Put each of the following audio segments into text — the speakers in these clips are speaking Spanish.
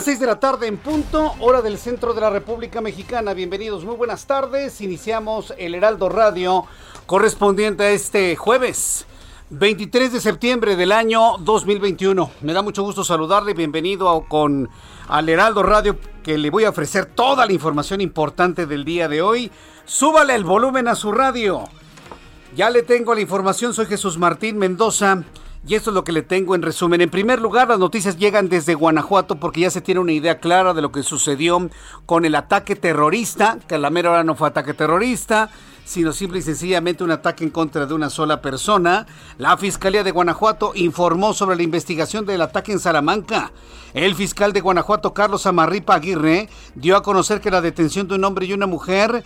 Las 6 de la tarde en punto, hora del centro de la República Mexicana. Bienvenidos, muy buenas tardes. Iniciamos el Heraldo Radio correspondiente a este jueves 23 de septiembre del año 2021. Me da mucho gusto saludarle. Bienvenido con al Heraldo Radio que le voy a ofrecer toda la información importante del día de hoy. Súbale el volumen a su radio. Ya le tengo la información. Soy Jesús Martín Mendoza. Y esto es lo que le tengo en resumen. En primer lugar, las noticias llegan desde Guanajuato porque ya se tiene una idea clara de lo que sucedió con el ataque terrorista, que a la mera no fue ataque terrorista, sino simple y sencillamente un ataque en contra de una sola persona. La Fiscalía de Guanajuato informó sobre la investigación del ataque en Salamanca. El fiscal de Guanajuato, Carlos Amarripa Aguirre, dio a conocer que la detención de un hombre y una mujer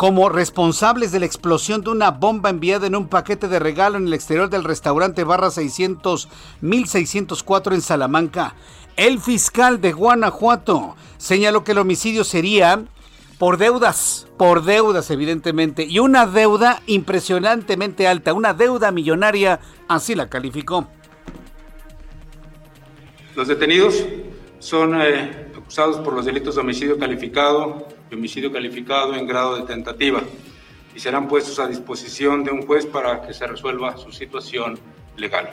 como responsables de la explosión de una bomba enviada en un paquete de regalo en el exterior del restaurante Barra 600 1604 en Salamanca. El fiscal de Guanajuato señaló que el homicidio sería por deudas, por deudas evidentemente, y una deuda impresionantemente alta, una deuda millonaria, así la calificó. Los detenidos son eh, acusados por los delitos de homicidio calificado, homicidio calificado en grado de tentativa y serán puestos a disposición de un juez para que se resuelva su situación legal.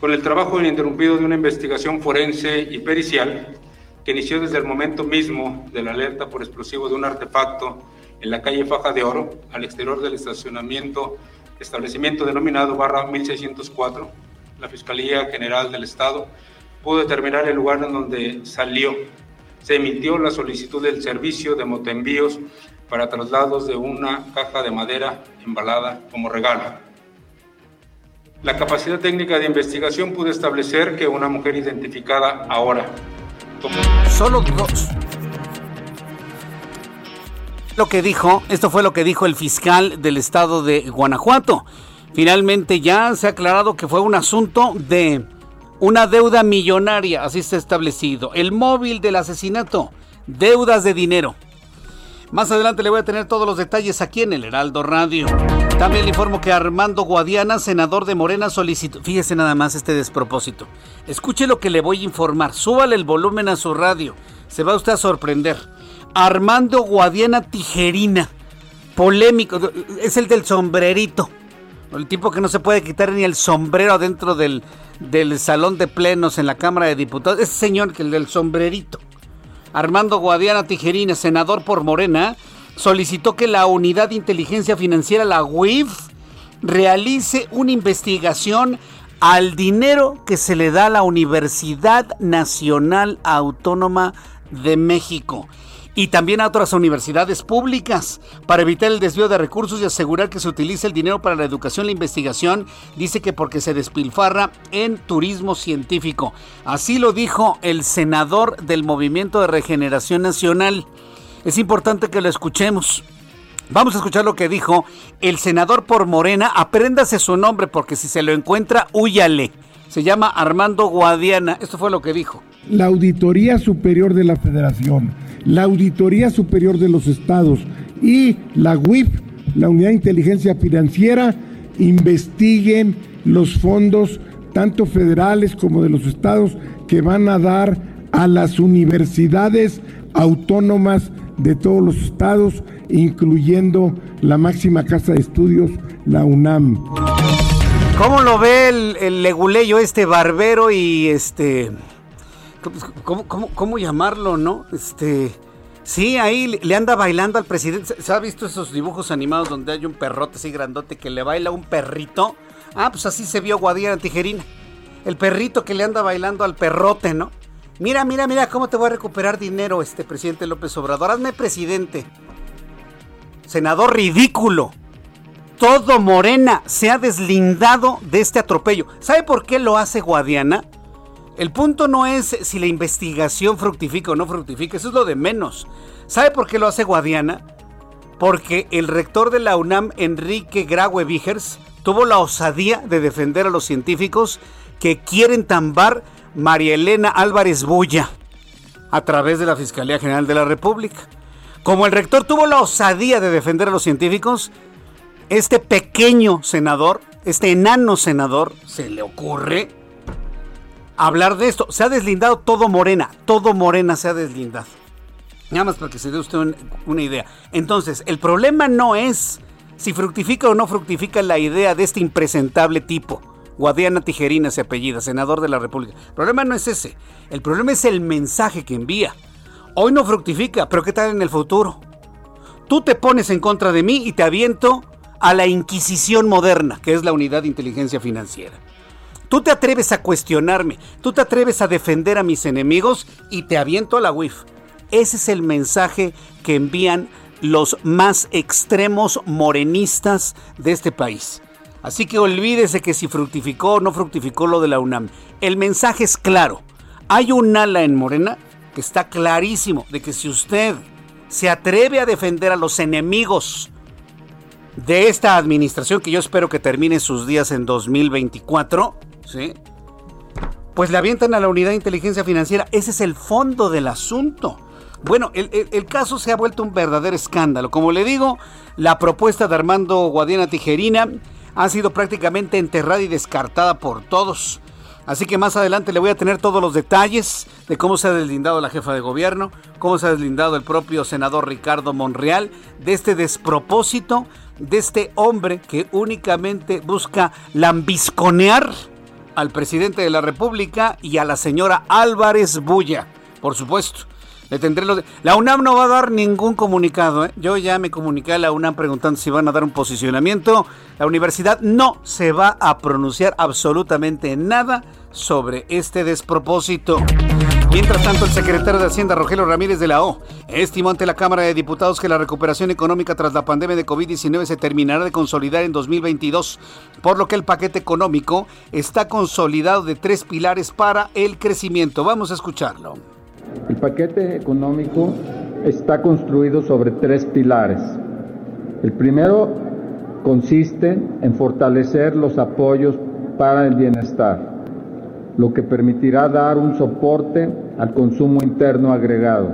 Con el trabajo ininterrumpido de una investigación forense y pericial que inició desde el momento mismo de la alerta por explosivo de un artefacto en la calle Faja de Oro, al exterior del estacionamiento, establecimiento denominado barra 1604, la Fiscalía General del Estado pudo determinar el lugar en donde salió se emitió la solicitud del servicio de motoenvíos para traslados de una caja de madera embalada como regalo. La capacidad técnica de investigación pudo establecer que una mujer identificada ahora. Solo dos. Lo que dijo, esto fue lo que dijo el fiscal del estado de Guanajuato. Finalmente ya se ha aclarado que fue un asunto de una deuda millonaria, así está establecido. El móvil del asesinato, deudas de dinero. Más adelante le voy a tener todos los detalles aquí en el Heraldo Radio. También le informo que Armando Guadiana, senador de Morena, solicitó. Fíjese nada más este despropósito. Escuche lo que le voy a informar. Súbale el volumen a su radio. Se va usted a sorprender. Armando Guadiana Tijerina. Polémico. Es el del sombrerito. El tipo que no se puede quitar ni el sombrero dentro del, del salón de plenos en la Cámara de Diputados. Ese señor, que el del sombrerito. Armando Guadiana Tijerina, senador por Morena, solicitó que la Unidad de Inteligencia Financiera, la UIF, realice una investigación al dinero que se le da a la Universidad Nacional Autónoma de México y también a otras universidades públicas para evitar el desvío de recursos y asegurar que se utilice el dinero para la educación y la investigación. Dice que porque se despilfarra en turismo científico. Así lo dijo el senador del Movimiento de Regeneración Nacional. Es importante que lo escuchemos. Vamos a escuchar lo que dijo el senador por Morena. Apréndase su nombre porque si se lo encuentra, huyale. Se llama Armando Guadiana. Esto fue lo que dijo. La Auditoría Superior de la Federación la Auditoría Superior de los Estados y la UIF, la Unidad de Inteligencia Financiera, investiguen los fondos, tanto federales como de los estados, que van a dar a las universidades autónomas de todos los estados, incluyendo la máxima casa de estudios, la UNAM. ¿Cómo lo ve el, leguleyo este barbero y este... ¿cómo, cómo, llamarlo, no? Este... Sí, ahí le anda bailando al presidente. ¿Se ha visto esos dibujos animados donde hay un perrote así grandote que le baila un perrito? Ah, pues así se vio Guadiana Tijerina. El perrito que le anda bailando al perrote, ¿no? Mira, mira, mira cómo te voy a recuperar dinero, este presidente López Obrador. Hazme presidente. Senador ridículo. Todo Morena se ha deslindado de este atropello. ¿Sabe por qué lo hace Guadiana? El punto no es si la investigación fructifica o no fructifica, eso es lo de menos. ¿Sabe por qué lo hace Guadiana? Porque el rector de la UNAM, Enrique Graue Vigers, tuvo la osadía de defender a los científicos que quieren tambar María Elena Álvarez Bulla a través de la Fiscalía General de la República. Como el rector tuvo la osadía de defender a los científicos, este pequeño senador, este enano senador, se le ocurre hablar de esto. Se ha deslindado todo Morena, todo Morena se ha deslindado. Nada más para que se dé usted una idea. Entonces, el problema no es si fructifica o no fructifica la idea de este impresentable tipo. Guadiana Tijerina se apellida, senador de la República. El problema no es ese. El problema es el mensaje que envía. Hoy no fructifica, pero ¿qué tal en el futuro? Tú te pones en contra de mí y te aviento a la Inquisición moderna, que es la unidad de inteligencia financiera. Tú te atreves a cuestionarme, tú te atreves a defender a mis enemigos y te aviento a la WIF. Ese es el mensaje que envían los más extremos morenistas de este país. Así que olvídese que si fructificó o no fructificó lo de la UNAM. El mensaje es claro. Hay un ala en Morena que está clarísimo de que si usted se atreve a defender a los enemigos de esta administración, que yo espero que termine sus días en 2024, ¿sí? Pues le avientan a la unidad de inteligencia financiera. Ese es el fondo del asunto. Bueno, el, el, caso se ha vuelto un verdadero escándalo. Como le digo, la propuesta de Armando Guadiana Tijerina ha sido prácticamente enterrada y descartada por todos. Así que más adelante le voy a tener todos los detalles de cómo se ha deslindado la jefa de gobierno, cómo se ha deslindado el propio senador Ricardo Monreal de este despropósito, de este hombre que únicamente busca lambisconear al presidente de la República y a la señora Álvarez Bulla, por supuesto. Le tendré La UNAM no va a dar ningún comunicado. ¿eh? Yo ya me comuniqué a la UNAM preguntando si van a dar un posicionamiento. La universidad no se va a pronunciar absolutamente nada sobre este despropósito. Mientras tanto, el secretario de Hacienda, Rogelio Ramírez de la O, estimó ante la Cámara de Diputados que la recuperación económica tras la pandemia de COVID-19 se terminará de consolidar en 2022, por lo que el paquete económico está consolidado de tres pilares para el crecimiento. Vamos a escucharlo. El paquete económico está construido sobre tres pilares. El primero consiste en fortalecer los apoyos para el bienestar lo que permitirá dar un soporte al consumo interno agregado.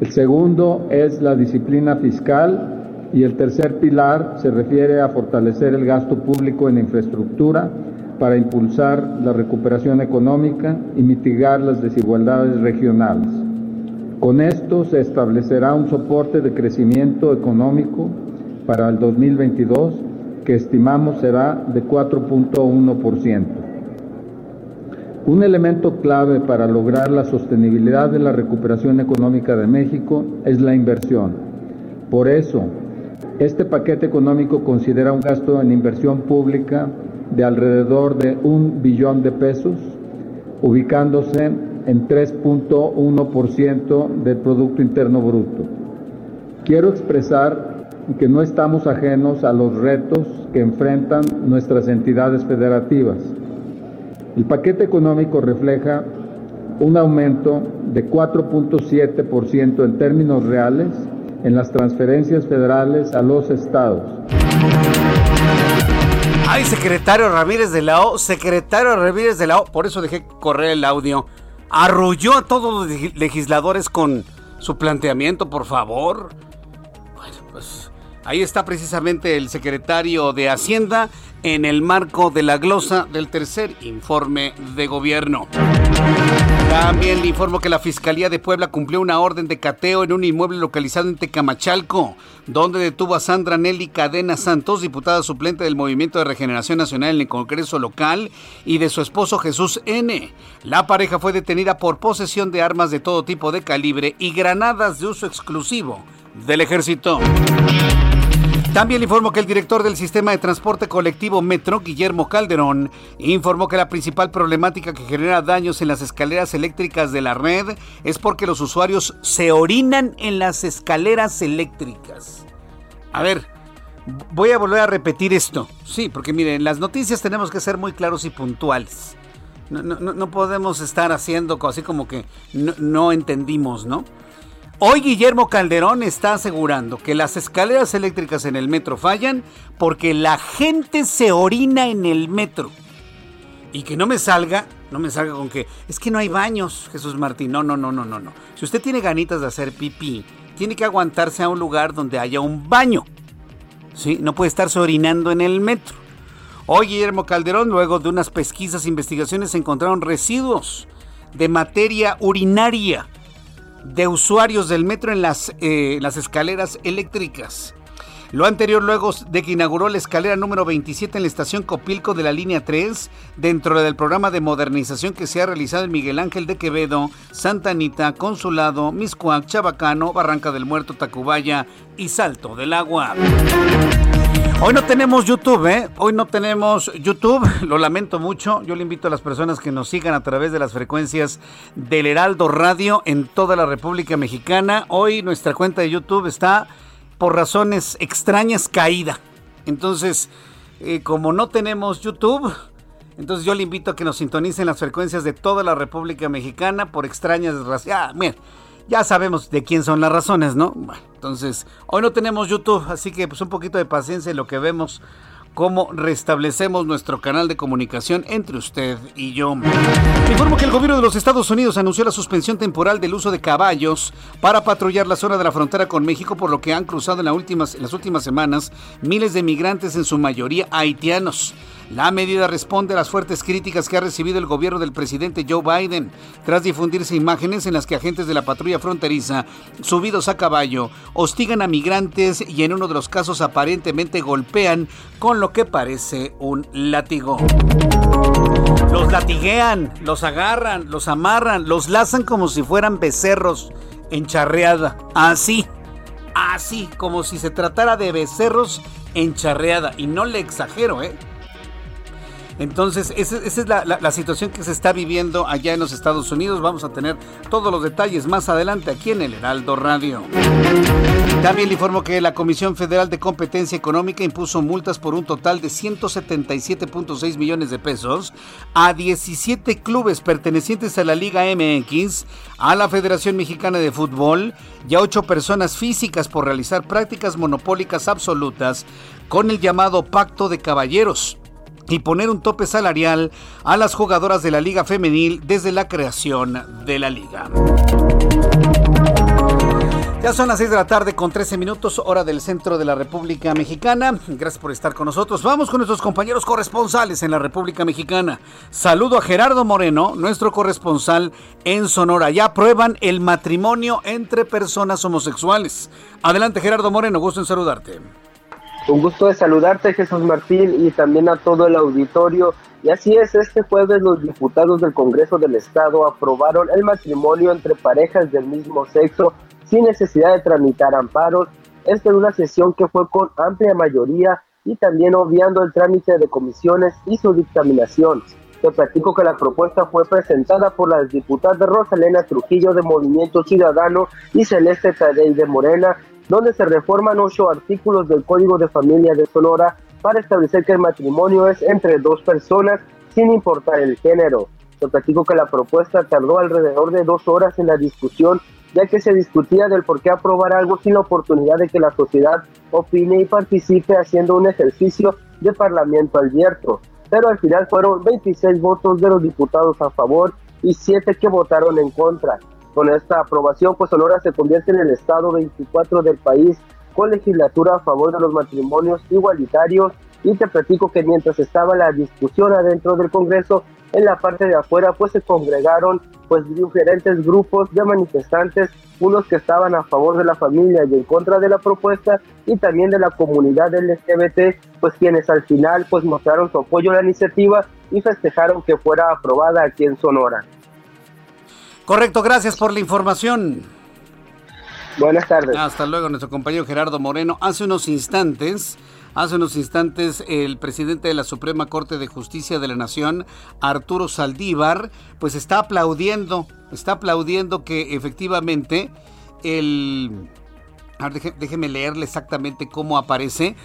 El segundo es la disciplina fiscal y el tercer pilar se refiere a fortalecer el gasto público en infraestructura para impulsar la recuperación económica y mitigar las desigualdades regionales. Con esto se establecerá un soporte de crecimiento económico para el 2022 que estimamos será de 4.1%. Un elemento clave para lograr la sostenibilidad de la recuperación económica de México es la inversión. Por eso, este paquete económico considera un gasto en inversión pública de alrededor de un billón de pesos, ubicándose en 3.1% del Producto Interno Bruto. Quiero expresar que no estamos ajenos a los retos que enfrentan nuestras entidades federativas el paquete económico refleja un aumento de 4.7% en términos reales en las transferencias federales a los estados. Ay, secretario Ramírez de la O, secretario Ramírez de la O, por eso dejé correr el audio. Arrulló a todos los legisladores con su planteamiento, por favor. Bueno, pues ahí está precisamente el secretario de Hacienda en el marco de la glosa del tercer informe de gobierno. También le informo que la Fiscalía de Puebla cumplió una orden de cateo en un inmueble localizado en Tecamachalco, donde detuvo a Sandra Nelly Cadena Santos, diputada suplente del Movimiento de Regeneración Nacional en el Congreso local, y de su esposo Jesús N. La pareja fue detenida por posesión de armas de todo tipo de calibre y granadas de uso exclusivo del ejército. También le informo que el director del sistema de transporte colectivo Metro, Guillermo Calderón, informó que la principal problemática que genera daños en las escaleras eléctricas de la red es porque los usuarios se orinan en las escaleras eléctricas. A ver, voy a volver a repetir esto. Sí, porque miren, en las noticias tenemos que ser muy claros y puntuales. No, podemos estar haciendo así como que no entendimos, ¿no? Hoy Guillermo Calderón está asegurando que las escaleras eléctricas en el metro fallan porque la gente se orina en el metro. Y que no me salga, no me salga con que es que no hay baños, Jesús Martín. No, no, no, no, no, no. Si usted tiene ganitas de hacer pipí, tiene que aguantarse a un lugar donde haya un baño. ¿Sí? No puede estarse orinando en el metro. Hoy Guillermo Calderón, luego de unas pesquisas e investigaciones, encontraron residuos de materia urinaria de usuarios del metro en las, eh, las escaleras eléctricas. Lo anterior luego de que inauguró la escalera número 27 en la estación Copilco de la línea 3, dentro del programa de modernización que se ha realizado en Miguel Ángel de Quevedo, Santa Anita, Consulado, Miscuac, Chabacano, Barranca del Muerto, Tacubaya y Salto del Agua. Hoy no tenemos YouTube, ¿eh? Hoy no tenemos YouTube, lo lamento mucho. Yo le invito a las personas que nos sigan a través de las frecuencias del Heraldo Radio en toda la República Mexicana. Hoy nuestra cuenta de YouTube está por razones extrañas caída. Entonces, eh, como no tenemos YouTube, entonces yo le invito a que nos sintonicen las frecuencias de toda la República Mexicana por extrañas desgracias. Ah, miren, ya sabemos de quién son las razones, ¿no? Bueno, entonces, hoy no tenemos YouTube, así que pues un poquito de paciencia en lo que vemos cómo restablecemos nuestro canal de comunicación entre usted y yo. Informo que el gobierno de los Estados Unidos anunció la suspensión temporal del uso de caballos para patrullar la zona de la frontera con México, por lo que han cruzado en, en las últimas semanas miles de migrantes, en su mayoría haitianos. La medida responde a las fuertes críticas que ha recibido el gobierno del presidente Joe Biden tras difundirse imágenes en las que agentes de la patrulla fronteriza, subidos a caballo, hostigan a migrantes y en uno de los casos aparentemente golpean con lo que parece un látigo. Los latiguean, los agarran, los amarran, los lazan como si fueran becerros en charreada. Así, así, como si se tratara de becerros en charreada. Y no le exagero, ¿eh? Entonces, esa, es la, situación que se está viviendo allá en los Estados Unidos. Vamos a tener todos los detalles más adelante aquí en el Heraldo Radio. También le informo que la Comisión Federal de Competencia Económica impuso multas por un total de 177.6 millones de pesos a 17 clubes pertenecientes a la Liga MX, a la Federación Mexicana de Fútbol y a 8 personas físicas por realizar prácticas monopólicas absolutas con el llamado Pacto de Caballeros y poner un tope salarial a las jugadoras de la Liga Femenil desde la creación de la liga. Ya son las 6 de la tarde con 13 minutos, hora del centro de la República Mexicana. Gracias por estar con nosotros. Vamos con nuestros compañeros corresponsales en la República Mexicana. Saludo a Gerardo Moreno, nuestro corresponsal en Sonora. Ya aprueban el matrimonio entre personas homosexuales. Adelante Gerardo Moreno, gusto en saludarte. Un gusto de saludarte, Jesús Martín, y también a todo el auditorio. Y así es, este jueves los diputados del Congreso del Estado aprobaron el matrimonio entre parejas del mismo sexo sin necesidad de tramitar amparos. Esta es una sesión que fue con amplia mayoría y también obviando el trámite de comisiones y su dictaminación. Te platico que la propuesta fue presentada por las diputadas Rosalena Trujillo de Movimiento Ciudadano y Celeste Tadei de Morena donde se reforman ocho artículos del Código de Familia de Sonora para establecer que el matrimonio es entre dos personas sin importar el género. Te platico que la propuesta tardó alrededor de dos horas en la discusión, ya que se discutía del por qué aprobar algo sin la oportunidad de que la sociedad opine y participe haciendo un ejercicio de parlamento abierto. Pero al final fueron 26 votos de los diputados a favor y 7 que votaron en contra. Con esta aprobación, pues Sonora se convierte en el estado 24 del país con legislatura a favor de los matrimonios igualitarios y te platico que mientras estaba la discusión adentro del Congreso, en la parte de afuera pues se congregaron pues diferentes grupos de manifestantes, unos que estaban a favor de la familia y en contra de la propuesta y también de la comunidad LGBT, pues quienes al final pues mostraron su apoyo a la iniciativa y festejaron que fuera aprobada aquí en Sonora. Correcto, gracias por la información. Buenas tardes. Hasta luego, nuestro compañero Gerardo Moreno. Hace unos instantes, hace unos instantes, el presidente de la Suprema Corte de Justicia de la Nación, Arturo Saldívar, pues está aplaudiendo, está aplaudiendo que efectivamente el... A ver, déjeme leerle exactamente cómo aparece.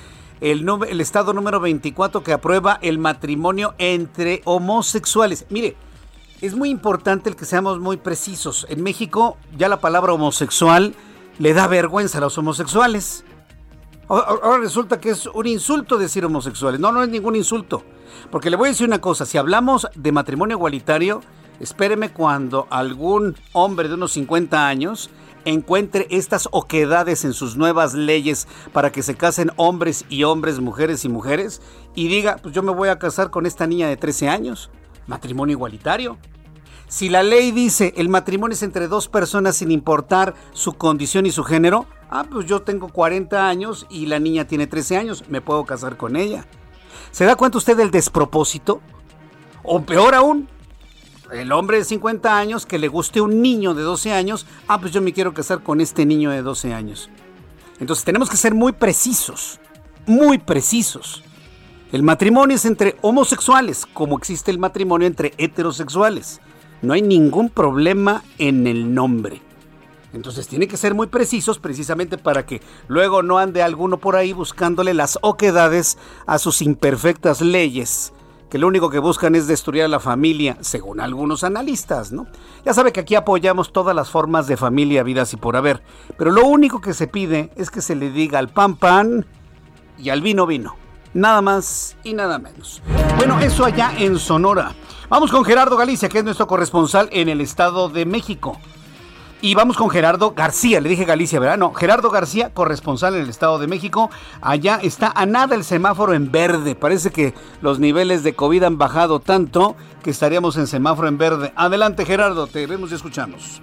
El, el estado número 24 que aprueba el matrimonio entre homosexuales. Mire, es muy importante el que seamos muy precisos. En México ya la palabra homosexual le da vergüenza a los homosexuales. Ahora resulta que es un insulto decir homosexuales. No, no es ningún insulto. Porque le voy a decir una cosa, si hablamos de matrimonio igualitario, espéreme cuando algún hombre de unos 50 años encuentre estas oquedades en sus nuevas leyes para que se casen hombres y hombres, mujeres y mujeres, y diga, pues yo me voy a casar con esta niña de 13 años. Matrimonio igualitario. Si la ley dice el matrimonio es entre dos personas sin importar su condición y su género, ah, pues yo tengo 40 años y la niña tiene 13 años, me puedo casar con ella. ¿Se da cuenta usted del despropósito? O peor aún, el hombre de 50 años que le guste un niño de 12 años, ah, pues yo me quiero casar con este niño de 12 años. Entonces tenemos que ser muy precisos, muy precisos. El matrimonio es entre homosexuales, como existe el matrimonio entre heterosexuales. No hay ningún problema en el nombre. Entonces tiene que ser muy precisos precisamente para que luego no ande alguno por ahí buscándole las oquedades a sus imperfectas leyes, que lo único que buscan es destruir a la familia, según algunos analistas, ¿no? Ya sabe que aquí apoyamos todas las formas de familia, vidas y por haber, pero lo único que se pide es que se le diga al pan pan y al vino vino. Nada más y nada menos. Bueno, eso allá en Sonora. Vamos con Gerardo Galicia, que es nuestro corresponsal en el Estado de México. Y vamos con Gerardo García, le dije Galicia, ¿verdad? No, Gerardo García, corresponsal en el Estado de México. Allá está a nada el semáforo en verde. Parece que los niveles de COVID han bajado tanto que estaríamos en semáforo en verde. Adelante Gerardo, te vemos y escuchamos.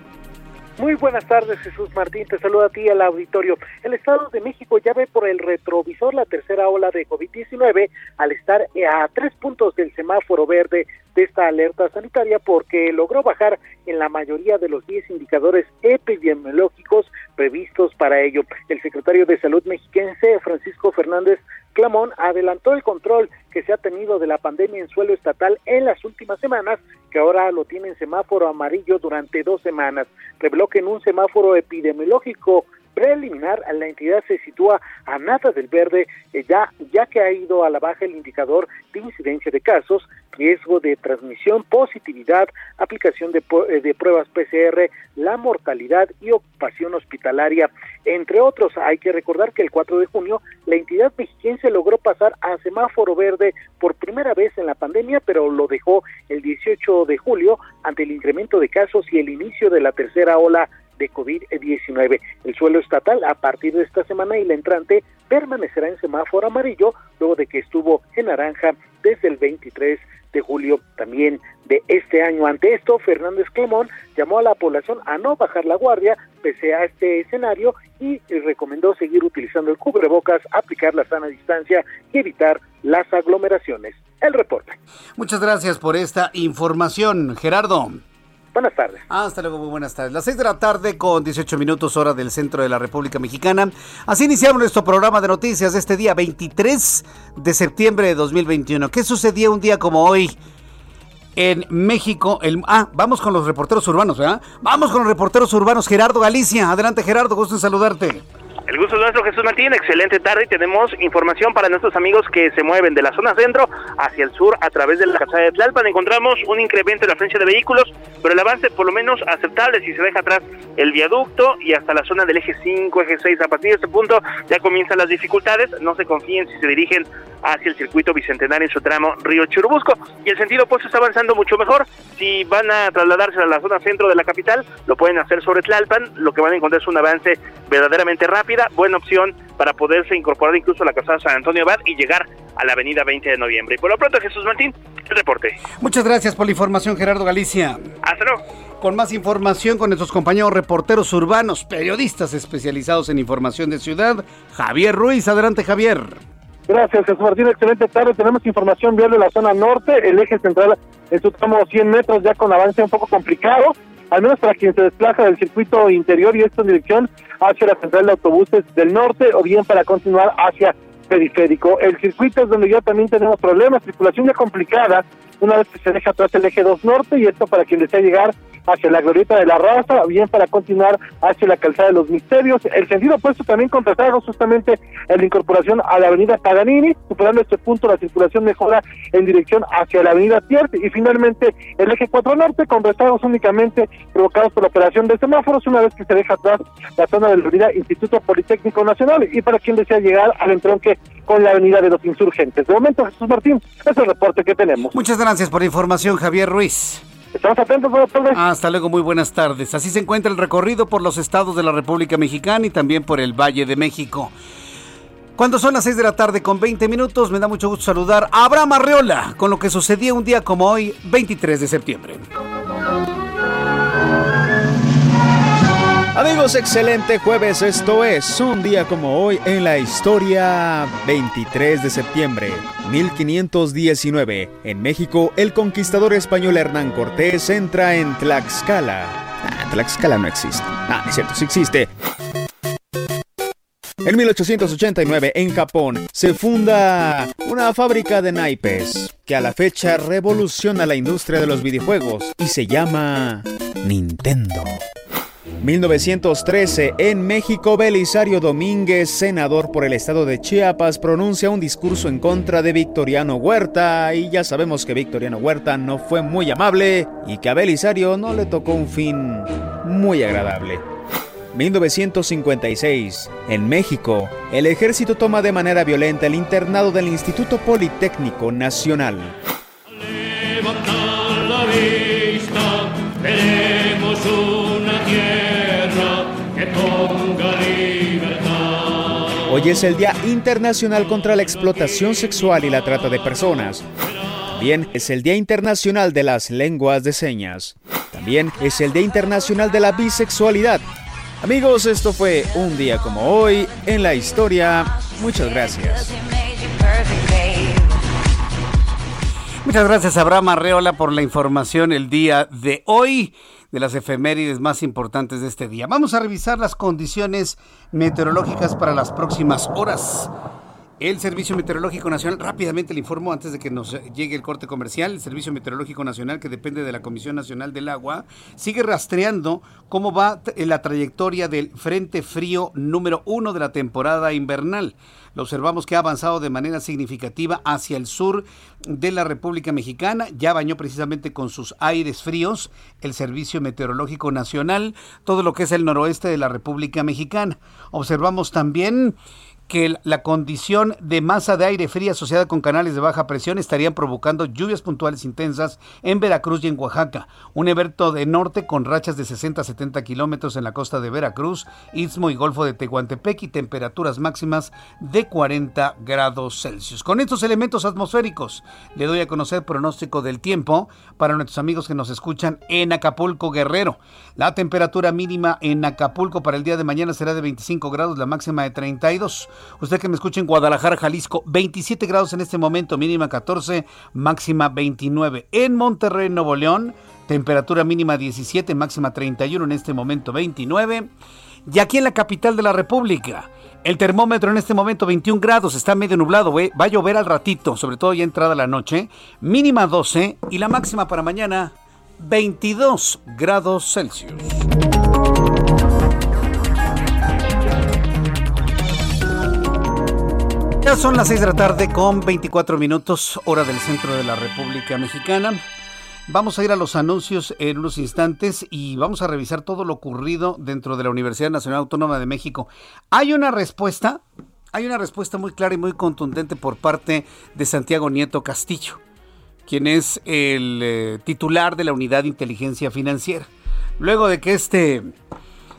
Muy buenas tardes, Jesús Martín. Te saluda a ti al auditorio. El Estado de México ya ve por el retrovisor la tercera ola de COVID-19 al estar a tres puntos del semáforo verde de esta alerta sanitaria porque logró bajar en la mayoría de los 10 indicadores epidemiológicos previstos para ello. El secretario de Salud mexiquense, Francisco Fernández Clamón, adelantó el control que se ha tenido de la pandemia en suelo estatal en las últimas semanas, que ahora lo tiene en semáforo amarillo durante dos semanas. Reveló que en un semáforo epidemiológico preliminar, la entidad se sitúa a nada del verde, eh, ya, ya que ha ido a la baja el indicador de incidencia de casos, riesgo de transmisión, positividad, aplicación de, eh, de pruebas PCR, la mortalidad y ocupación hospitalaria, entre otros. Hay que recordar que el 4 de junio la entidad mexiquense logró pasar a semáforo verde por primera vez en la pandemia, pero lo dejó el 18 de julio ante el incremento de casos y el inicio de la tercera ola de COVID-19. El suelo estatal a partir de esta semana y la entrante permanecerá en semáforo amarillo luego de que estuvo en naranja desde el 23 de julio también de este año. Ante esto, Fernández Clemón llamó a la población a no bajar la guardia pese a este escenario y recomendó seguir utilizando el cubrebocas, aplicar la sana distancia y evitar las aglomeraciones. El reporte. Muchas gracias por esta información, Gerardo. Buenas tardes. Hasta luego, muy buenas tardes. Las 6 de la tarde con 18 minutos hora del centro de la República Mexicana. Así iniciamos nuestro programa de noticias de este día 23 de septiembre de 2021. ¿Qué sucedía un día como hoy? En México, el, ah, vamos con los reporteros urbanos, ¿verdad? Vamos con los reporteros urbanos, Gerardo Galicia. Adelante, Gerardo, gusto en saludarte. El gusto es nuestro, Jesús Martín. Excelente tarde tenemos información para nuestros amigos que se mueven de la zona centro hacia el sur a través de la casa de Tlalpan. Encontramos un incremento en la frecuencia de vehículos, pero el avance por lo menos aceptable si se deja atrás el viaducto y hasta la zona del eje 5, eje 6. A partir de este punto ya comienzan las dificultades. No se confíen si se dirigen hacia el circuito bicentenario en su tramo Río Churubusco. Y el sentido opuesto está avanzando mucho mejor. Si van a trasladarse a la zona centro de la capital, lo pueden hacer sobre Tlalpan. Lo que van a encontrar es un avance verdaderamente rápido rápida, buena opción para poderse incorporar incluso a la calzada San Antonio Abad y llegar a la avenida 20 de noviembre. Y por lo pronto, Jesús Martín, el reporte. Muchas gracias por la información, Gerardo Galicia. Hasta luego. Con más información con nuestros compañeros reporteros urbanos, periodistas especializados en información de ciudad, Javier Ruiz. Adelante, Javier. Gracias, Jesús Martín. Excelente tarde. Tenemos información vial de la zona norte. El eje central en su tramo 100 metros ya con avance un poco complicado, al menos para quien se desplaza del circuito interior y esto en dirección hacia la central de autobuses del norte o bien para continuar hacia periférico. El circuito es donde ya también tenemos problemas, circulación ya complicada una vez que se deja atrás el eje 2 norte y esto para quien desea llegar hacia la glorieta de la raza, bien para continuar hacia la calzada de los misterios. El sentido opuesto también contratado justamente en la incorporación a la avenida Paganini, superando este punto la circulación mejora en dirección hacia la avenida Tierte y finalmente el eje 4 norte con retrasos únicamente provocados por la operación de semáforos una vez que se deja atrás la zona de la avenida Instituto Politécnico Nacional y para quien desea llegar al entronque con la avenida de los insurgentes. De momento, Jesús Martín, es el reporte que tenemos. Muchas gracias por la información, Javier Ruiz. Estamos atentos, buenas tardes. Hasta luego, muy buenas tardes. Así se encuentra el recorrido por los estados de la República Mexicana y también por el Valle de México. Cuando son las 6 de la tarde con 20 minutos, me da mucho gusto saludar a Abraham Arreola con lo que sucedía un día como hoy, 23 de septiembre. Amigos, excelente jueves. Esto es un día como hoy en la historia 23 de septiembre 1519. En México, el conquistador español Hernán Cortés entra en Tlaxcala. Ah, Tlaxcala no existe. Ah, es cierto, sí existe. En 1889, en Japón, se funda una fábrica de naipes que a la fecha revoluciona la industria de los videojuegos y se llama Nintendo. 1913, en México, Belisario Domínguez, senador por el estado de Chiapas, pronuncia un discurso en contra de Victoriano Huerta y ya sabemos que Victoriano Huerta no fue muy amable y que a Belisario no le tocó un fin muy agradable. 1956. En México, el ejército toma de manera violenta el internado del Instituto Politécnico Nacional. Hoy es el Día Internacional contra la Explotación Sexual y la Trata de Personas. También es el Día Internacional de las Lenguas de Señas. También es el Día Internacional de la Bisexualidad. Amigos, esto fue un día como hoy en la historia. Muchas gracias. Muchas gracias Abraham Arreola por la información el día de hoy de las efemérides más importantes de este día. Vamos a revisar las condiciones meteorológicas para las próximas horas. El Servicio Meteorológico Nacional, rápidamente le informo antes de que nos llegue el corte comercial, el Servicio Meteorológico Nacional, que depende de la Comisión Nacional del Agua, sigue rastreando cómo va la trayectoria del Frente Frío número uno de la temporada invernal. Lo observamos que ha avanzado de manera significativa hacia el sur de la República Mexicana. Ya bañó precisamente con sus aires fríos el Servicio Meteorológico Nacional, todo lo que es el noroeste de la República Mexicana. Observamos también que la condición de masa de aire fría asociada con canales de baja presión estarían provocando lluvias puntuales intensas en Veracruz y en Oaxaca. Un evento de norte con rachas de 60 a 70 kilómetros en la costa de Veracruz, Istmo y Golfo de Tehuantepec y temperaturas máximas de 40 grados Celsius. Con estos elementos atmosféricos, le doy a conocer pronóstico del tiempo para nuestros amigos que nos escuchan en Acapulco Guerrero. La temperatura mínima en Acapulco para el día de mañana será de 25 grados, la máxima de 32. Usted que me escucha en Guadalajara, Jalisco, 27 grados en este momento, mínima 14, máxima 29. En Monterrey, Nuevo León, temperatura mínima 17, máxima 31, en este momento 29. Y aquí en la capital de la República, el termómetro en este momento 21 grados, está medio nublado, va a llover al ratito, sobre todo ya entrada la noche, mínima 12 y la máxima para mañana 22 grados Celsius. Ya son las 6 de la tarde con 24 minutos, hora del centro de la República Mexicana. Vamos a ir a los anuncios en unos instantes y vamos a revisar todo lo ocurrido dentro de la Universidad Nacional Autónoma de México. Hay una respuesta, hay una respuesta muy clara y muy contundente por parte de Santiago Nieto Castillo, quien es el eh, titular de la Unidad de Inteligencia Financiera. Luego de que este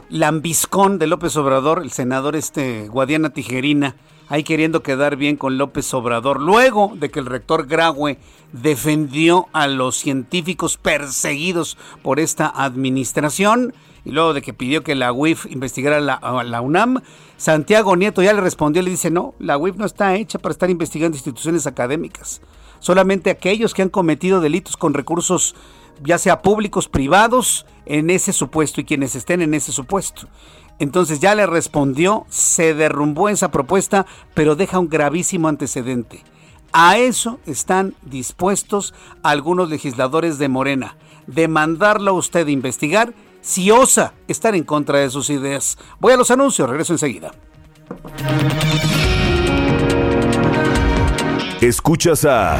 lambiscón de López Obrador, el senador este Guadiana Tijerina, ahí queriendo quedar bien con López Obrador, luego de que el rector Graue defendió a los científicos perseguidos por esta administración y luego de que pidió que la UIF investigara la, a la UNAM, Santiago Nieto ya le respondió, le dice, no, la UIF no está hecha para estar investigando instituciones académicas, solamente aquellos que han cometido delitos con recursos ya sea públicos, privados, en ese supuesto y quienes estén en ese supuesto. Entonces ya le respondió, se derrumbó esa propuesta, pero deja un gravísimo antecedente. A eso están dispuestos algunos legisladores de Morena, demandarlo a usted investigar si osa estar en contra de sus ideas. Voy a los anuncios, regreso enseguida. Escuchas a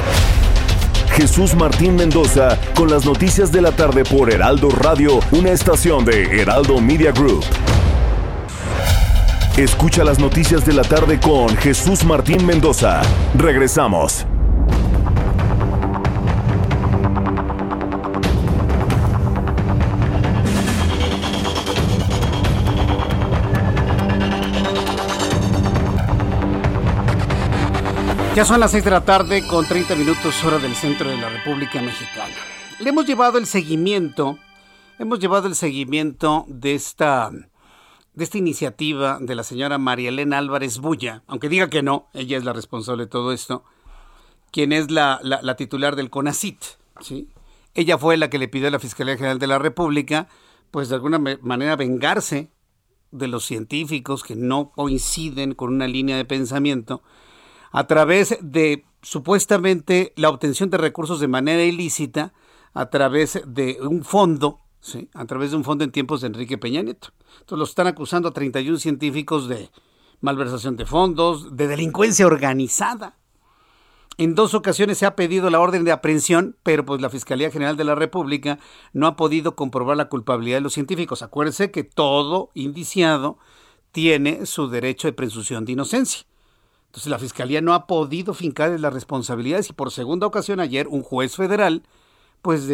Jesús Martín Mendoza con las noticias de la tarde por Heraldo Radio, una estación de Heraldo Media Group. Escucha las noticias de la tarde con Jesús Martín Mendoza. Regresamos. Ya son las 6 de la tarde con 30 minutos hora del centro de la República Mexicana. Le hemos llevado el seguimiento, hemos llevado el seguimiento de esta de esta iniciativa de la señora María Elena Álvarez Bulla, aunque diga que no, ella es la responsable de todo esto, quien es la, la, titular del CONACIT. ¿sí? Ella fue la que le pidió a la Fiscalía General de la República, pues de alguna manera vengarse de los científicos que no coinciden con una línea de pensamiento a través de supuestamente la obtención de recursos de manera ilícita a través de un fondo ¿sí? a través de un fondo en tiempos de Enrique Peña Nieto. Entonces los están acusando a 31 científicos de malversación de fondos, de delincuencia organizada. En dos ocasiones se ha pedido la orden de aprehensión, pero pues la Fiscalía General de la República no ha podido comprobar la culpabilidad de los científicos. Acuérdense que todo indiciado tiene su derecho de presunción de inocencia. Entonces la Fiscalía no ha podido fincar las responsabilidades y por segunda ocasión ayer un juez federal pues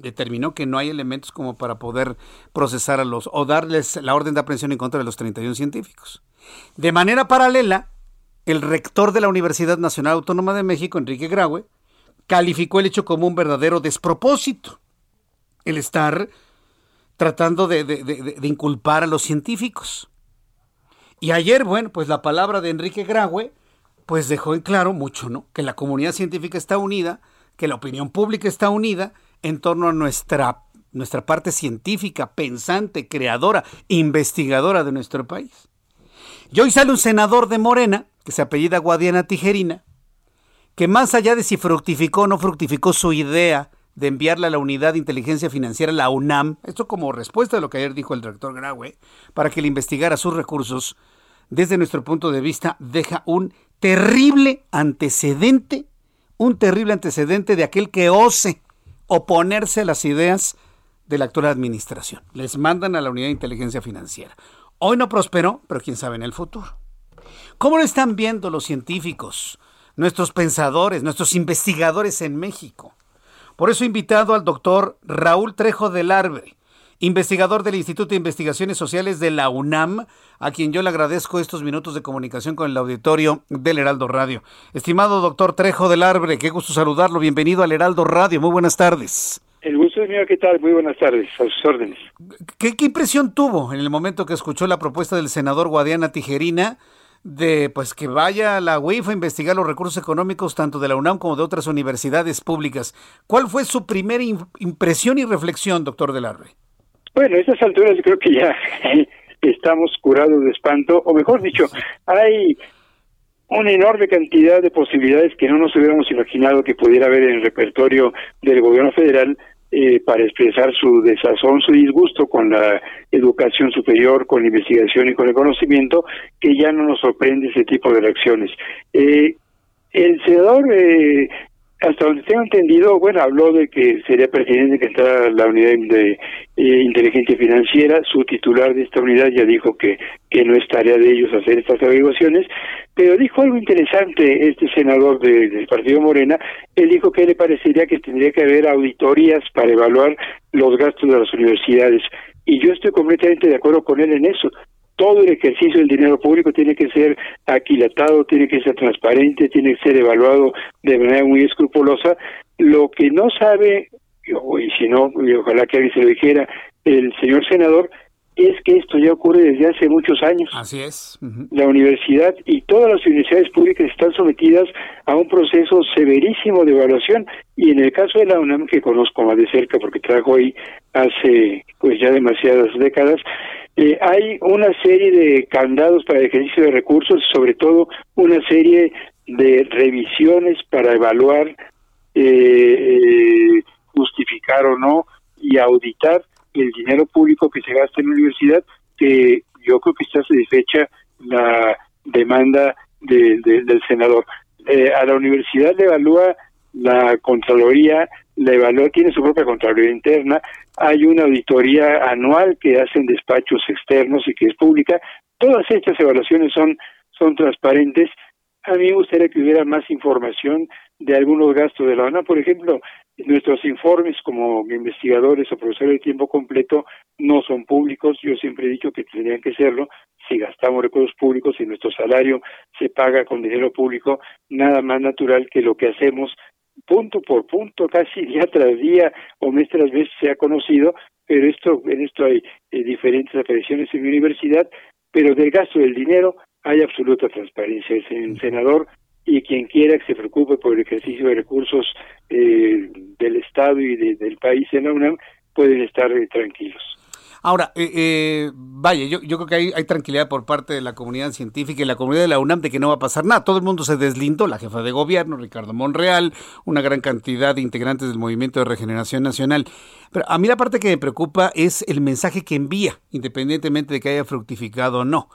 determinó que no hay elementos como para poder procesar a los o darles la orden de aprehensión en contra de los 31 científicos. De manera paralela, el rector de la Universidad Nacional Autónoma de México, Enrique Graue, calificó el hecho como un verdadero despropósito. El estar tratando de, de, inculpar a los científicos. Y ayer, bueno, pues la palabra de Enrique Graue, pues dejó en claro mucho, ¿no? Que la comunidad científica está unida que la opinión pública está unida en torno a nuestra, nuestra parte científica, pensante, creadora, investigadora de nuestro país. Y hoy sale un senador de Morena, que se apellida Guadiana Tijerina, que más allá de si fructificó o no fructificó su idea de enviarle a la unidad de inteligencia financiera, la UNAM, esto como respuesta a lo que ayer dijo el director Graue, para que le investigara sus recursos, desde nuestro punto de vista, deja un terrible antecedente un terrible antecedente de aquel que ose oponerse a las ideas de la actual administración. Les mandan a la unidad de inteligencia financiera. Hoy no prosperó, pero quién sabe en el futuro. ¿Cómo lo están viendo los científicos, nuestros pensadores, nuestros investigadores en México? Por eso he invitado al doctor Raúl Trejo del Arbre, investigador del Instituto de Investigaciones Sociales de la UNAM, a quien yo le agradezco estos minutos de comunicación con el auditorio del Heraldo Radio. Estimado doctor Trejo del Arbre, qué gusto saludarlo. Bienvenido al Heraldo Radio. Muy buenas tardes. El gusto es mío, ¿qué tal? Muy buenas tardes, a sus órdenes. ¿Qué, impresión tuvo en el momento que escuchó la propuesta del senador Guadiana Tijerina de pues que vaya a la UIF a investigar los recursos económicos tanto de la UNAM como de otras universidades públicas? ¿Cuál fue su primera impresión y reflexión, doctor del Arbre? Bueno, a estas alturas creo que ya estamos curados de espanto, o mejor dicho, hay una enorme cantidad de posibilidades que no nos hubiéramos imaginado que pudiera haber en el repertorio del gobierno federal eh, para expresar su desazón, su disgusto con la educación superior, con la investigación y con el conocimiento, que ya no nos sorprende ese tipo de reacciones. Eh, el senador eh, hasta donde tengo entendido, bueno, habló de que sería pertinente que entrara la unidad de eh, inteligencia financiera. Su titular de esta unidad ya dijo que, que no es tarea de ellos hacer estas averiguaciones, pero dijo algo interesante este senador del Partido Morena. Él dijo que le parecería que tendría que haber auditorías para evaluar los gastos de las universidades. Y yo estoy completamente de acuerdo con él en eso todo el ejercicio del dinero público tiene que ser aquilatado, tiene que ser transparente, tiene que ser evaluado de manera muy escrupulosa. Lo que no sabe, y si no, ojalá que alguien se lo dijera, el señor senador, es que esto ya ocurre desde hace muchos años. Así es. La universidad y todas las universidades públicas están sometidas a un proceso severísimo de evaluación y en el caso de la UNAM, que conozco más de cerca porque trabajo ahí hace pues ya demasiadas décadas, eh, hay una serie de candados para el ejercicio de recursos, sobre todo una serie de revisiones para evaluar, eh, eh, justificar o no y auditar el dinero público que se gasta en la universidad, que yo creo que está satisfecha la demanda del senador. a la universidad le evalúa la Contraloría la evalúa, tiene su propia Contraloría interna, hay una auditoría anual que hacen despachos externos y que es pública. Todas estas evaluaciones son, son transparentes. A mí me gustaría que hubiera más información de algunos gastos de la ONU. Por ejemplo, nuestros informes como investigadores o profesores de tiempo completo no son públicos. Yo siempre he dicho que tendrían que serlo. Si gastamos recursos públicos y nuestro salario se paga con dinero público, nada más natural que lo que hacemos punto por punto, casi día tras día o mes tras mes se ha conocido, pero esto en esto hay eh, diferentes apariciones en mi universidad, pero del gasto del dinero hay absoluta transparencia. El senador y quien quiera que se preocupe por el ejercicio de recursos eh, del Estado y del país en la UNAM pueden estar eh, tranquilos. Ahora, eh, eh, vaya, yo, yo creo que hay, hay, tranquilidad por parte de la comunidad científica y la comunidad de la UNAM de que no va a pasar nada. Todo el mundo se deslindó, la jefa de gobierno, Ricardo Monreal, una gran cantidad de integrantes del Movimiento de Regeneración Nacional. Pero a mí la parte que me preocupa es el mensaje que envía, independientemente de que haya fructificado o no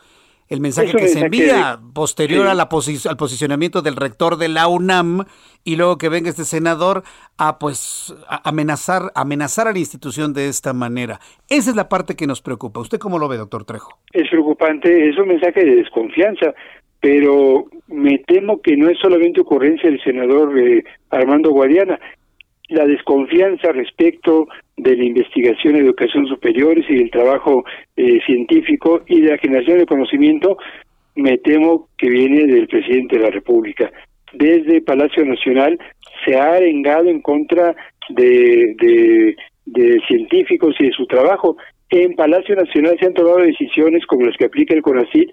el mensaje que se envía posterior a la al posicionamiento del rector de la UNAM y luego que venga este senador a pues amenazar amenazar a la institución de esta manera. Esa es la parte que nos preocupa. ¿Usted cómo lo ve, doctor Trejo? Es preocupante, es un mensaje de desconfianza, pero me temo que no es solamente ocurrencia del senador eh, Armando Guadiana la desconfianza respecto de la investigación en educación superiores y del trabajo eh, científico y de la generación de conocimiento, me temo que viene del presidente de la República. Desde Palacio Nacional se ha arengado en contra de, científicos y de su trabajo. En Palacio Nacional se han tomado decisiones como las que aplica el CONACYT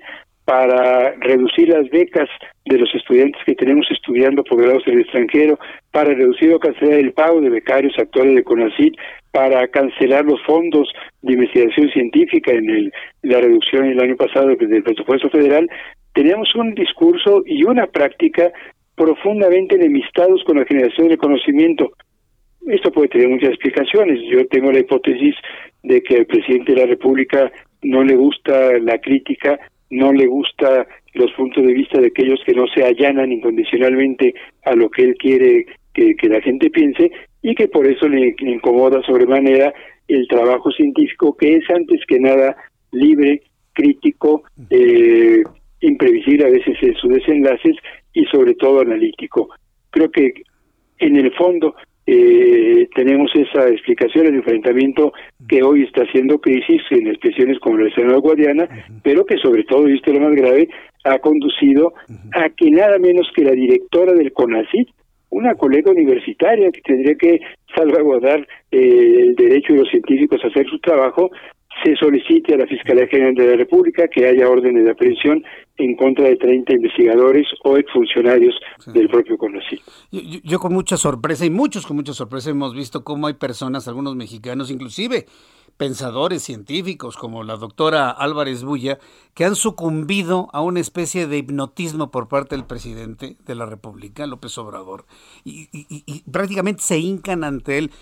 para reducir las becas de los estudiantes que tenemos estudiando posgrados en el extranjero, para reducir o cancelar el pago de becarios actuales de CONACYT, para cancelar los fondos de investigación científica en el, la reducción el año pasado del presupuesto federal, tenemos un discurso y una práctica profundamente enemistados con la generación de conocimiento. Esto puede tener muchas explicaciones. Yo tengo la hipótesis de que al presidente de la República no le gusta la crítica no le gusta los puntos de vista de aquellos que no se allanan incondicionalmente a lo que él quiere que, la gente piense y que por eso le, incomoda sobremanera el trabajo científico que es antes que nada libre, crítico, eh, imprevisible a veces en sus desenlaces y sobre todo analítico. Creo que en el fondo eh, tenemos esa explicación, el enfrentamiento que hoy está haciendo crisis en expresiones como la de Senado Guadiana, pero que sobre todo, y esto es lo más grave, ha conducido a que nada menos que la directora del CONACYT, una colega universitaria que tendría que salvaguardar eh, el derecho de los científicos a hacer su trabajo, se solicite a la Fiscalía General de la República que haya órdenes de aprehensión en contra de 30 investigadores o exfuncionarios del propio CONACYT. Yo, con mucha sorpresa, y muchos con mucha sorpresa, hemos visto cómo hay personas, algunos mexicanos, inclusive pensadores científicos como la doctora Álvarez Bulla, que han sucumbido a una especie de hipnotismo por parte del presidente de la República, López Obrador, y prácticamente se hincan ante él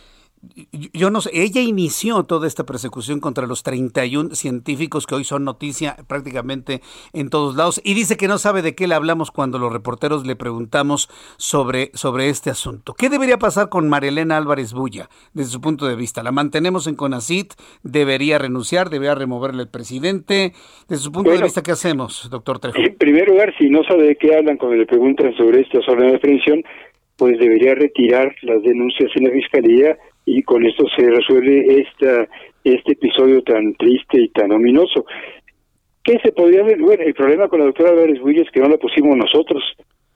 yo no sé, ella inició toda esta persecución contra los 31 científicos que hoy son noticia prácticamente en todos lados y dice que no sabe de qué le hablamos cuando los reporteros le preguntamos sobre, sobre este asunto. ¿Qué debería pasar con Marielena Álvarez Bulla desde su punto de vista? ¿La mantenemos en CONACIT? ¿Debería renunciar? ¿Debería removerle el presidente? Desde su punto de vista, ¿qué hacemos, doctor Trejo? En primer lugar, si no sabe de qué hablan cuando le preguntan sobre estas órdenes de prevención, pues debería retirar las denuncias en la fiscalía y con esto se resuelve esta este episodio tan triste y tan ominoso. ¿Qué se podría ver? Bueno, el problema con la doctora Álvarez Bulla es que no la pusimos nosotros,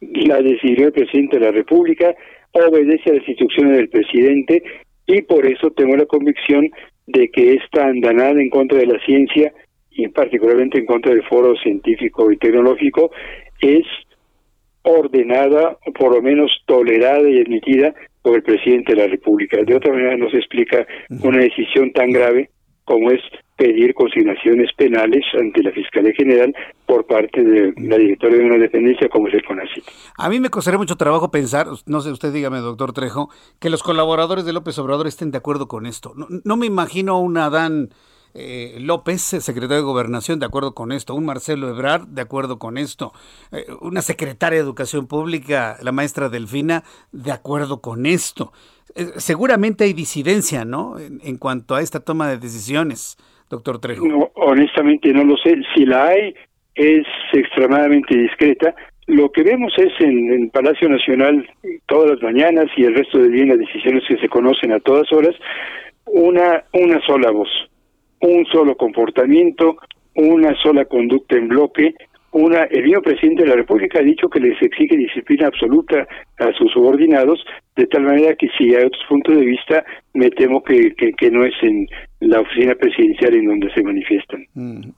la decidió el presidente de la República, obedece a las instrucciones del presidente y por eso tengo la convicción de que esta andanada en contra de la ciencia y particularmente en contra del foro científico y tecnológico es ordenada o por lo menos tolerada y admitida por el presidente de la República. De otra manera no se explica una decisión tan grave como es pedir consignaciones penales ante la Fiscalía General por parte de la directora de una dependencia como es el CONACYT. A mí me costaría mucho trabajo pensar, no sé, usted dígame, doctor Trejo, que los colaboradores de López Obrador estén de acuerdo con esto. No, no me imagino un Adán eh, López, secretario de Gobernación, de acuerdo con esto, un Marcelo Ebrard, de acuerdo con esto, eh, una secretaria de Educación Pública, la maestra Delfina, de acuerdo con esto. Eh, seguramente hay disidencia, ¿no? En, cuanto a esta toma de decisiones, doctor Trejo. No, honestamente no lo sé. Si la hay, es extremadamente discreta. Lo que vemos es en, Palacio Nacional todas las mañanas y el resto del día las decisiones que se conocen a todas horas, una, una sola voz un solo comportamiento, una sola conducta en bloque. Una, el mismo presidente de la República ha dicho que les exige disciplina absoluta a sus subordinados, de tal manera que si hay otros puntos de vista, me temo que, que, no es en la oficina presidencial en donde se manifiestan. Mm.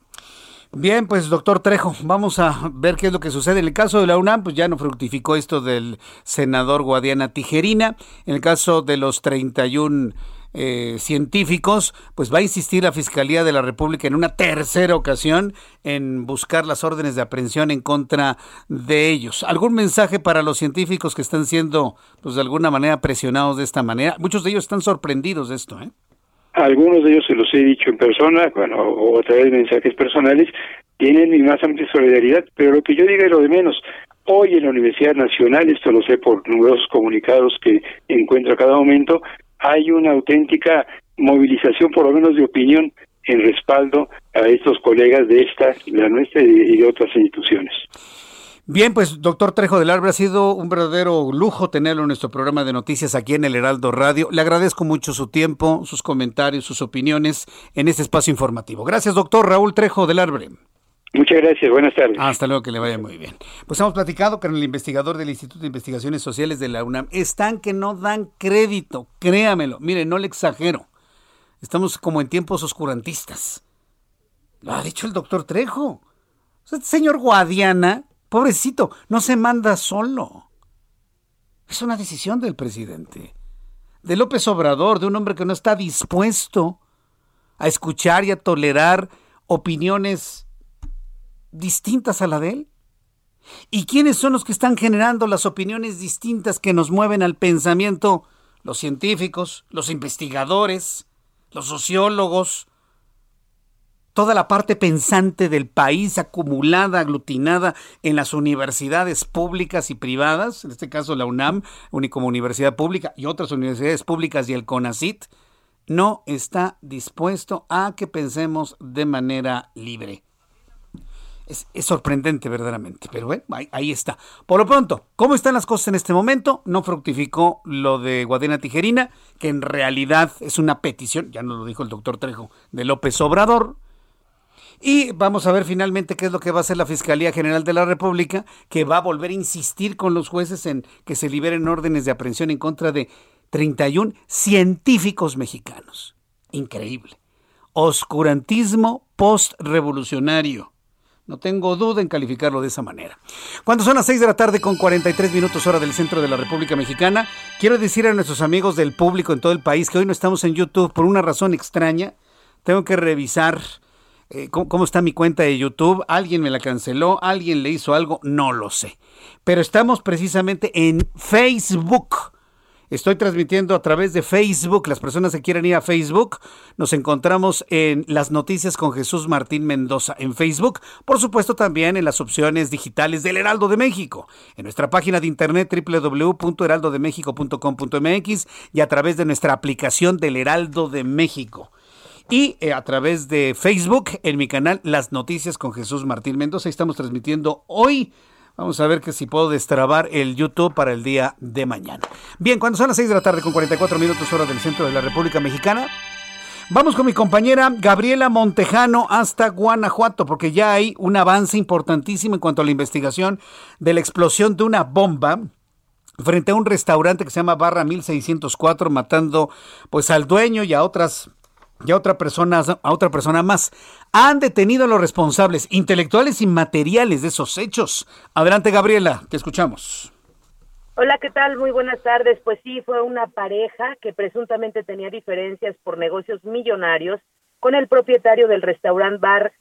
Bien, pues doctor Trejo, vamos a ver qué es lo que sucede. En el caso de la UNAM, pues ya no fructificó esto del senador Guadiana Tijerina. En el caso de los 31 eh, científicos, pues va a insistir la Fiscalía de la República en una tercera ocasión en buscar las órdenes de aprehensión en contra de ellos. ¿Algún mensaje para los científicos que están siendo, pues de alguna manera, presionados de esta manera? Muchos de ellos están sorprendidos de esto, ¿eh? Algunos de ellos se los he dicho en persona, bueno, o a través de mensajes personales, tienen mi más amplia solidaridad, pero lo que yo diga es lo de menos. Hoy en la Universidad Nacional, esto lo sé por numerosos comunicados que encuentro a cada momento, hay una auténtica movilización, por lo menos de opinión, en respaldo a estos colegas de esta, la nuestra y de otras instituciones. Bien, pues doctor Trejo del Arbre, ha sido un verdadero lujo tenerlo en nuestro programa de noticias aquí en el Heraldo Radio. Le agradezco mucho su tiempo, sus comentarios, sus opiniones en este espacio informativo. Gracias, doctor Raúl Trejo del Arbre. Muchas gracias, buenas tardes. Hasta luego, que le vaya muy bien. Pues hemos platicado con el investigador del Instituto de Investigaciones Sociales de la UNAM. Están que no dan crédito, créamelo. Mire, no le exagero. Estamos como en tiempos oscurantistas. Lo ha dicho el doctor Trejo. este señor Guadiana, pobrecito, no se manda solo. Es una decisión del presidente. De López Obrador, de un hombre que no está dispuesto a escuchar y a tolerar opiniones distintas a la de él? ¿Y quiénes son los que están generando las opiniones distintas que nos mueven al pensamiento? Los científicos, los investigadores, los sociólogos, toda la parte pensante del país acumulada, aglutinada en las universidades públicas y privadas, en este caso la UNAM, como universidad pública, y otras universidades públicas y el CONACIT, no está dispuesto a que pensemos de manera libre. Es, sorprendente verdaderamente, pero bueno, ahí, está. Por lo pronto, ¿cómo están las cosas en este momento? No fructificó lo de Guadena Tijerina, que en realidad es una petición, ya nos lo dijo el doctor Trejo, de López Obrador. Y vamos a ver finalmente qué es lo que va a hacer la Fiscalía General de la República, que va a volver a insistir con los jueces en que se liberen órdenes de aprehensión en contra de 31 científicos mexicanos. Increíble. Oscurantismo postrevolucionario no tengo duda en calificarlo de esa manera. Cuando son las 6 de la tarde con 43 minutos hora del centro de la República Mexicana, quiero decir a nuestros amigos del público en todo el país que hoy no estamos en YouTube por una razón extraña. Tengo que revisar eh, cómo, cómo está mi cuenta de YouTube. Alguien me la canceló, alguien le hizo algo, no lo sé. Pero estamos precisamente en Facebook. Estoy transmitiendo a través de Facebook. Las personas que quieran ir a Facebook, nos encontramos en las noticias con Jesús Martín Mendoza en Facebook. Por supuesto, también en las opciones digitales del Heraldo de México. En nuestra página de internet www.heraldodemexico.com.mx y a través de nuestra aplicación del Heraldo de México y eh, a través de Facebook en mi canal Las Noticias con Jesús Martín Mendoza. Estamos transmitiendo hoy Vamos a ver que si puedo destrabar el YouTube para el día de mañana. Bien, cuando son las 6 de la tarde con 44 minutos hora del centro de la República Mexicana, vamos con mi compañera Gabriela Montejano hasta Guanajuato, porque ya hay un avance importantísimo en cuanto a la investigación de la explosión de una bomba frente a un restaurante que se llama Barra 1604, matando pues al dueño y a otras y a otra persona, a otra persona más. Han detenido a los responsables intelectuales y materiales de esos hechos. Adelante, Gabriela, te escuchamos. Hola, ¿qué tal? Muy buenas tardes. Pues sí, fue una pareja que presuntamente tenía diferencias por negocios millonarios con el propietario del restaurante bar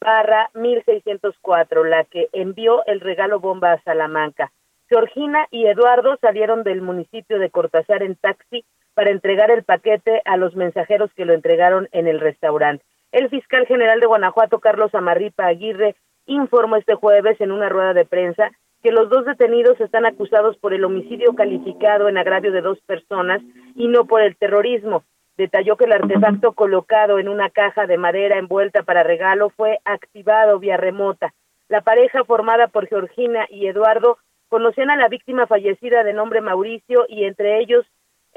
barra 1604, la que envió el regalo bomba a Salamanca. Georgina y Eduardo salieron del municipio de Cortázar en taxi para entregar el paquete a los mensajeros que lo entregaron en el restaurante. El fiscal general de Guanajuato, Carlos Amarripa Aguirre, informó este jueves en una rueda de prensa que los dos detenidos están acusados por el homicidio calificado en agravio de dos personas y no por el terrorismo. Detalló que el artefacto colocado en una caja de madera envuelta para regalo fue activado vía remota. La pareja formada por Georgina y Eduardo conocían a la víctima fallecida de nombre Mauricio y entre ellos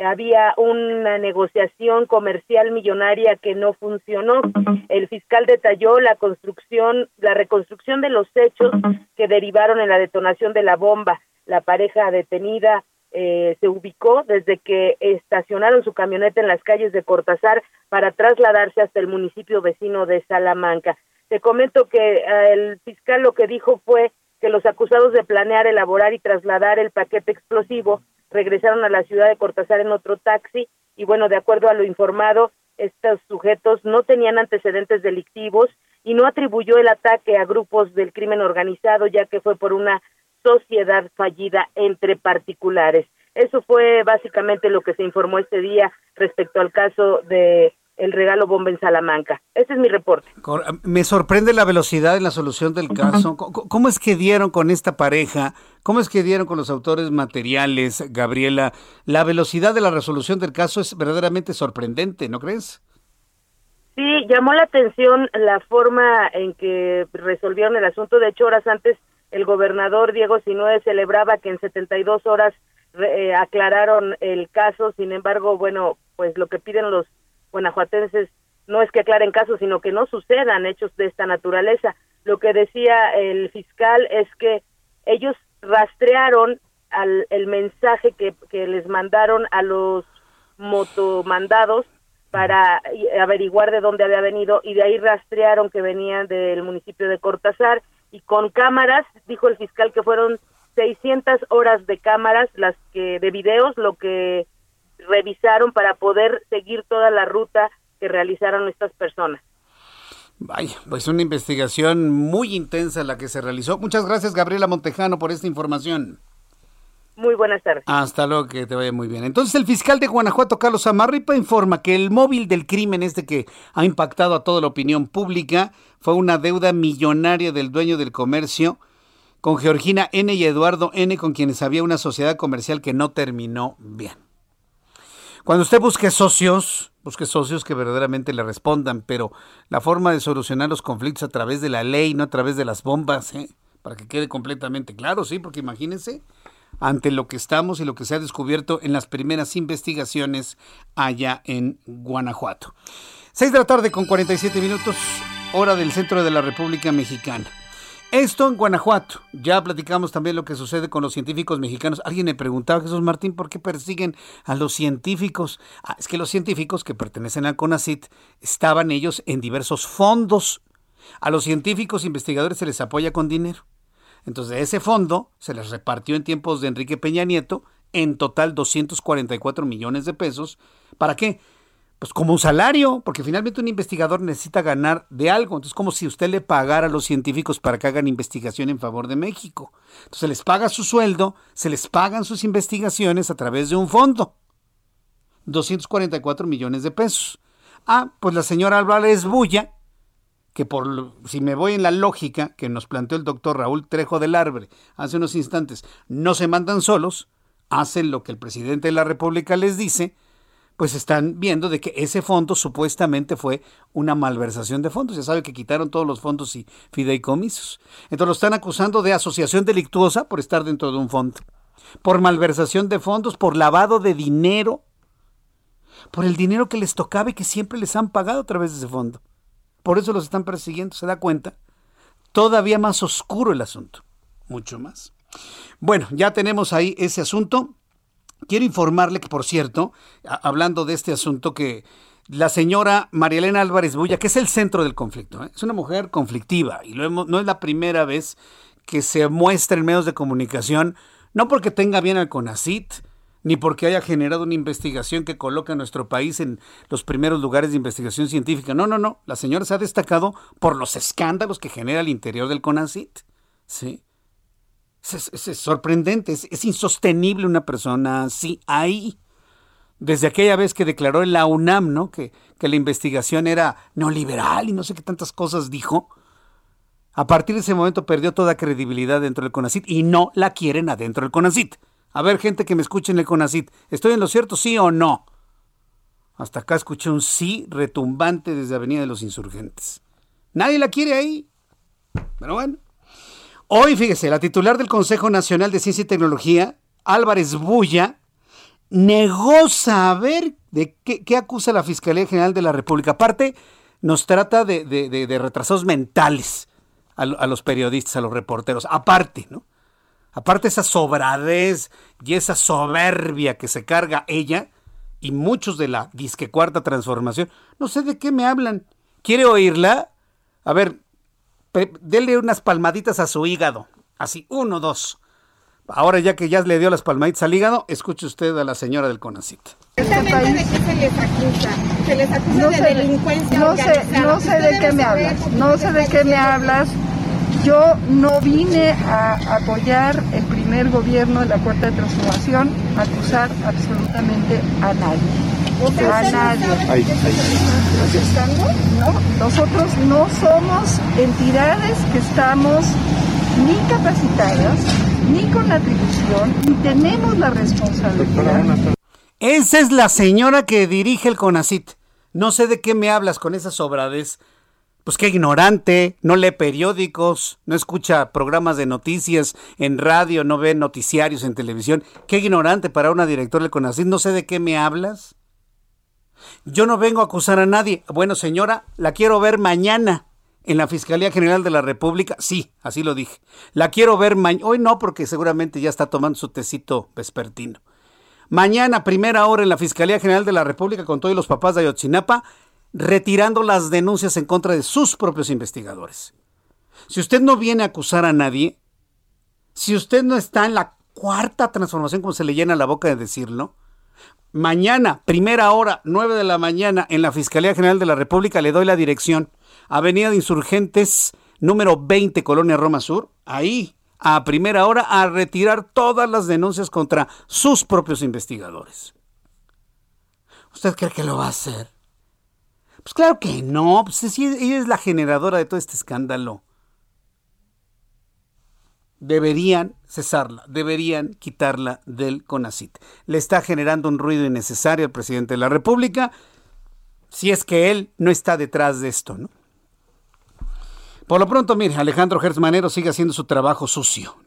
había una negociación comercial millonaria que no funcionó. El fiscal detalló la construcción, la reconstrucción de los hechos que derivaron en la detonación de la bomba. La pareja detenida eh, se ubicó desde que estacionaron su camioneta en las calles de Cortázar para trasladarse hasta el municipio vecino de Salamanca. Te comento que eh, el fiscal lo que dijo fue que los acusados de planear, elaborar y trasladar el paquete explosivo regresaron a la ciudad de Cortázar en otro taxi y bueno, de acuerdo a lo informado, estos sujetos no tenían antecedentes delictivos y no atribuyó el ataque a grupos del crimen organizado ya que fue por una sociedad fallida entre particulares. Eso fue básicamente lo que se informó este día respecto al caso de el regalo bomba en Salamanca. Ese es mi reporte. Me sorprende la velocidad en la solución del caso. ¿Cómo es que dieron con esta pareja? ¿Cómo es que dieron con los autores materiales, Gabriela? La velocidad de la resolución del caso es verdaderamente sorprendente, ¿no crees? Sí, llamó la atención la forma en que resolvieron el asunto. De hecho, horas antes, el gobernador Diego Sinue celebraba que en 72 horas eh, aclararon el caso. Sin embargo, bueno, pues lo que piden los guanajuatenses no es que aclaren casos, sino que no sucedan hechos de esta naturaleza. Lo que decía el fiscal es que ellos rastrearon al, el mensaje que, que les mandaron a los motomandados para averiguar de dónde había venido y de ahí rastrearon que venían del municipio de Cortázar y con cámaras, dijo el fiscal que fueron 600 horas de cámaras, las que de videos, lo que revisaron para poder seguir toda la ruta que realizaron estas personas. Vaya, pues una investigación muy intensa la que se realizó. Muchas gracias, Gabriela Montejano, por esta información. Muy buenas tardes. Hasta luego, que te vaya muy bien. Entonces, el fiscal de Guanajuato, Carlos Amarripa, informa que el móvil del crimen, este que ha impactado a toda la opinión pública, fue una deuda millonaria del dueño del comercio con Georgina N. y Eduardo N., con quienes había una sociedad comercial que no terminó bien. Cuando usted busque socios, busque socios que verdaderamente le respondan, pero la forma de solucionar los conflictos a través de la ley, no a través de las bombas, ¿eh? para que quede completamente claro, sí, porque imagínense, ante lo que estamos y lo que se ha descubierto en las primeras investigaciones allá en Guanajuato. Seis de la tarde con 47 minutos, hora del centro de la República Mexicana. Esto en Guanajuato. Ya platicamos también lo que sucede con los científicos mexicanos. Alguien me preguntaba, Jesús Martín, ¿por qué persiguen a los científicos? Ah, es que los científicos que pertenecen al CONACIT estaban ellos en diversos fondos. A los científicos investigadores se les apoya con dinero. Entonces, de ese fondo se les repartió en tiempos de Enrique Peña Nieto en total 244 millones de pesos. ¿Para qué? Pues como un salario, porque finalmente un investigador necesita ganar de algo. Entonces, como si usted le pagara a los científicos para que hagan investigación en favor de México. Entonces, se les paga su sueldo, se les pagan sus investigaciones a través de un fondo. 244 millones de pesos. Ah, pues la señora Álvarez Bulla, que por si me voy en la lógica que nos planteó el doctor Raúl Trejo del Arbre hace unos instantes, no se mandan solos, hacen lo que el presidente de la República les dice, pues están viendo de que ese fondo supuestamente fue una malversación de fondos. Ya sabe que quitaron todos los fondos y fideicomisos. Entonces lo están acusando de asociación delictuosa por estar dentro de un fondo, por malversación de fondos, por lavado de dinero, por el dinero que les tocaba y que siempre les han pagado a través de ese fondo. Por eso los están persiguiendo, ¿se da cuenta? Todavía más oscuro el asunto, mucho más. Bueno, ya tenemos ahí ese asunto. Quiero informarle que, por cierto, hablando de este asunto, que la señora María Elena Álvarez Bulla, que es el centro del conflicto, ¿eh? es una mujer conflictiva y lo no es la primera vez que se muestra en medios de comunicación, no porque tenga bien al CONACIT, ni porque haya generado una investigación que coloca a nuestro país en los primeros lugares de investigación científica. No, no, no. La señora se ha destacado por los escándalos que genera el interior del CONACIT. ¿sí? Es, sorprendente, es, insostenible una persona así ahí. Desde aquella vez que declaró en la UNAM, ¿no? Que, que la investigación era neoliberal y no sé qué tantas cosas dijo. A partir de ese momento perdió toda credibilidad dentro del CONACIT y no la quieren adentro del CONACIT. A ver, gente que me escuche en el CONACIT, ¿estoy en lo cierto, sí o no? Hasta acá escuché un sí retumbante desde Avenida de los Insurgentes. Nadie la quiere ahí. Pero bueno. Hoy, fíjese, la titular del Consejo Nacional de Ciencia y Tecnología, Álvarez Bulla, negó saber de qué, acusa la Fiscalía General de la República. Aparte, nos trata de, retrasados mentales a, a, los periodistas, a los reporteros. Aparte, ¿no? Aparte esa sobradez y esa soberbia que se carga ella y muchos de la disque cuarta transformación, no sé de qué me hablan. ¿Quiere oírla? A ver, dele unas palmaditas a su hígado. Así, uno, dos. Ahora ya que ya le dio las palmaditas al hígado, escuche usted a la señora del CONACIT. Exactamente de qué se les acusa. Se les acusa de delincuencia no Sé, no sé de qué me hablas. No sé de qué me hablas. Yo no vine a apoyar el primer gobierno de la Cuarta Transformación, a acusar absolutamente a nadie a nadie. No, nosotros no somos entidades que estamos ni capacitadas, ni con atribución, ni tenemos la responsabilidad. Esa es la señora que dirige el CONACIT. No sé de qué me hablas con esa sobradez. Pues qué ignorante, no lee periódicos, no escucha programas de noticias en radio, no ve noticiarios en televisión. Qué ignorante para una directora del CONACIT. No sé de qué me hablas. Yo no vengo a acusar a nadie. Bueno, señora, la quiero ver mañana en la Fiscalía General de la República. Sí, así lo dije. La quiero ver mañana. Hoy no, porque seguramente ya está tomando su tecito vespertino. Mañana, primera hora en la Fiscalía General de la República con todos los papás de Ayotzinapa, retirando las denuncias en contra de sus propios investigadores. Si usted no viene a acusar a nadie, si usted no está en la cuarta transformación, como se le llena la boca de decirlo, Mañana, primera hora, 9 de la mañana, en la Fiscalía General de la República, le doy la dirección. Avenida de Insurgentes, número 20, Colonia Roma Sur. Ahí, a primera hora, a retirar todas las denuncias contra sus propios investigadores. ¿Usted cree que lo va a hacer? Pues claro que no, pues ella es la generadora de todo este escándalo deberían cesarla, deberían quitarla del CONACIT. Le está generando un ruido innecesario al presidente de la República, si es que él no está detrás de esto. Por lo pronto, mire, Alejandro Gersmanero sigue haciendo su trabajo sucio.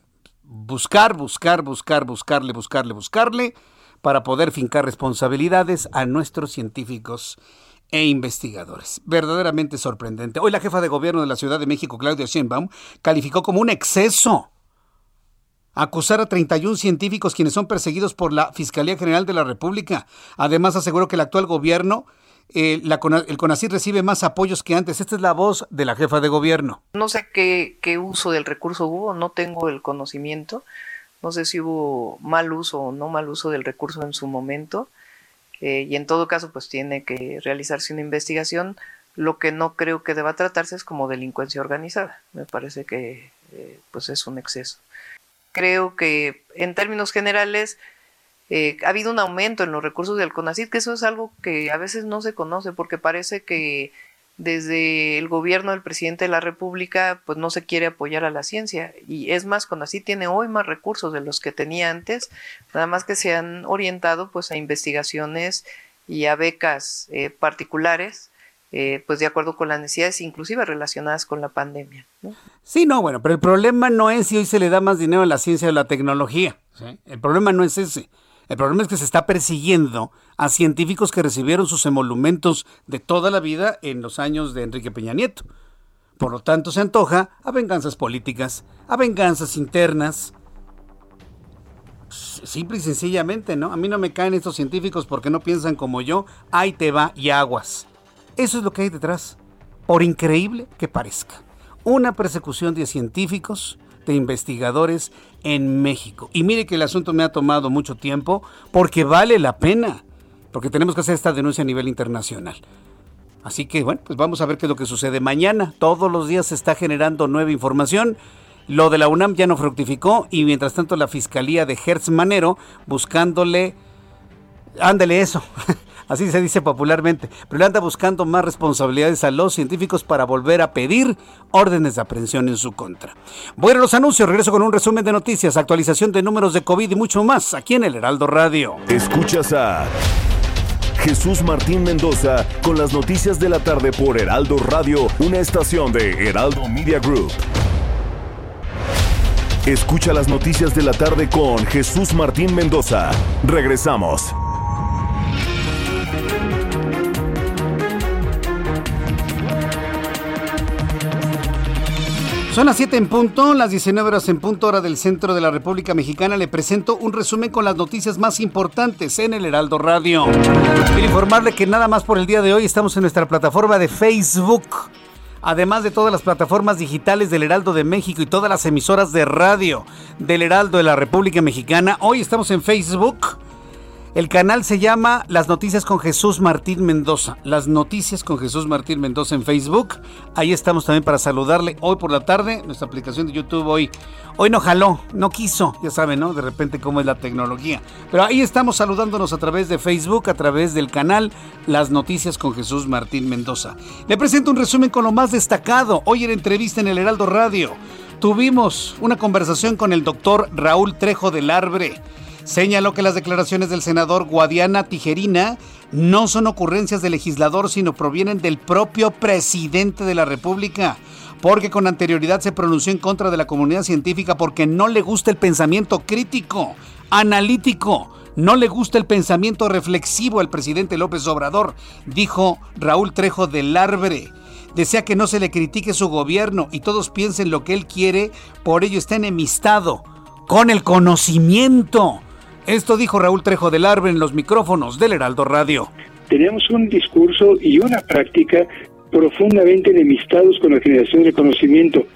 Buscar, buscar, buscar, buscarle, buscarle, buscarle, para poder fincar responsabilidades a nuestros científicos e investigadores. Verdaderamente sorprendente. Hoy la jefa de gobierno de la Ciudad de México, Claudia Sheinbaum, calificó como un exceso acusar a 31 científicos quienes son perseguidos por la Fiscalía General de la República. Además, aseguró que el actual gobierno, eh, el CONACYT recibe más apoyos que antes. Esta es la voz de la jefa de gobierno. No sé qué, qué uso del recurso hubo, no tengo el conocimiento. No sé si hubo mal uso o no mal uso del recurso en su momento. Eh, y en todo caso pues tiene que realizarse una investigación. Lo que no creo que deba tratarse es como delincuencia organizada. Me parece que eh, pues es un exceso. Creo que en términos generales eh, ha habido un aumento en los recursos del CONACYT, que eso es algo que a veces no se conoce porque parece que desde el gobierno del presidente de la República pues no se quiere apoyar a la ciencia y es más CONACYT tiene hoy más recursos de los que tenía antes, nada más que se han orientado pues a investigaciones y a becas eh, particulares eh, pues de acuerdo con las necesidades, inclusive relacionadas con la pandemia. Sí, no, bueno, pero el problema no es si hoy se le da más dinero a la ciencia o a la tecnología. El problema no es ese. El problema es que se está persiguiendo a científicos que recibieron sus emolumentos de toda la vida en los años de Enrique Peña Nieto. Por lo tanto, se antoja a venganzas políticas, a venganzas internas. Simple y sencillamente, ¿no? A mí no me caen estos científicos porque no piensan como yo. Ahí te va y aguas. Eso es lo que hay detrás, por increíble que parezca. Una persecución de científicos, de investigadores en México. Y mire que el asunto me ha tomado mucho tiempo porque vale la pena, porque tenemos que hacer esta denuncia a nivel internacional. Así que bueno, pues vamos a ver qué es lo que sucede mañana. Todos los días se está generando nueva información. Lo de la UNAM ya no fructificó y mientras tanto la Fiscalía de Hertz Manero buscándole... Ándale eso. así se dice popularmente, pero le anda buscando más responsabilidades a los científicos para volver a pedir órdenes de aprehensión en su contra. Bueno, los anuncios, regreso con un resumen de noticias, actualización de números de COVID y mucho más aquí en el Heraldo Radio. Escuchas a Jesús Martín Mendoza con las noticias de la tarde por Heraldo Radio, una estación de Heraldo Media Group. Escucha las noticias de la tarde con Jesús Martín Mendoza. Regresamos. Son las 7 en punto, las 19 horas en punto hora del centro de la República Mexicana. Le presento un resumen con las noticias más importantes en el Heraldo Radio. Quiero informarle que nada más por el día de hoy estamos en nuestra plataforma de Facebook. Además de todas las plataformas digitales del Heraldo de México y todas las emisoras de radio del Heraldo de la República Mexicana, hoy estamos en Facebook el canal se llama Las Noticias con Jesús Martín Mendoza. Las Noticias con Jesús Martín Mendoza en Facebook. Ahí estamos también para saludarle hoy por la tarde. Nuestra aplicación de YouTube hoy, hoy no jaló, no quiso. Ya saben, ¿no? De repente cómo es la tecnología. Pero ahí estamos saludándonos a través de Facebook, a través del canal Las Noticias con Jesús Martín Mendoza. Le presento un resumen con lo más destacado. Hoy en entrevista en el Heraldo Radio. Tuvimos una conversación con el doctor Raúl Trejo del Arbre señaló que las declaraciones del senador Guadiana Tijerina no son ocurrencias del legislador, sino provienen del propio presidente de la República, porque con anterioridad se pronunció en contra de la comunidad científica porque no le gusta el pensamiento crítico, analítico, no le gusta el pensamiento reflexivo al presidente López Obrador, dijo Raúl Trejo del Arbre. Desea que no se le critique su gobierno y todos piensen lo que él quiere, por ello está enemistado con el conocimiento esto dijo Raúl Trejo del Arbe en los micrófonos del Heraldo Radio. Tenemos un discurso y una práctica profundamente enemistados con la generación de conocimiento.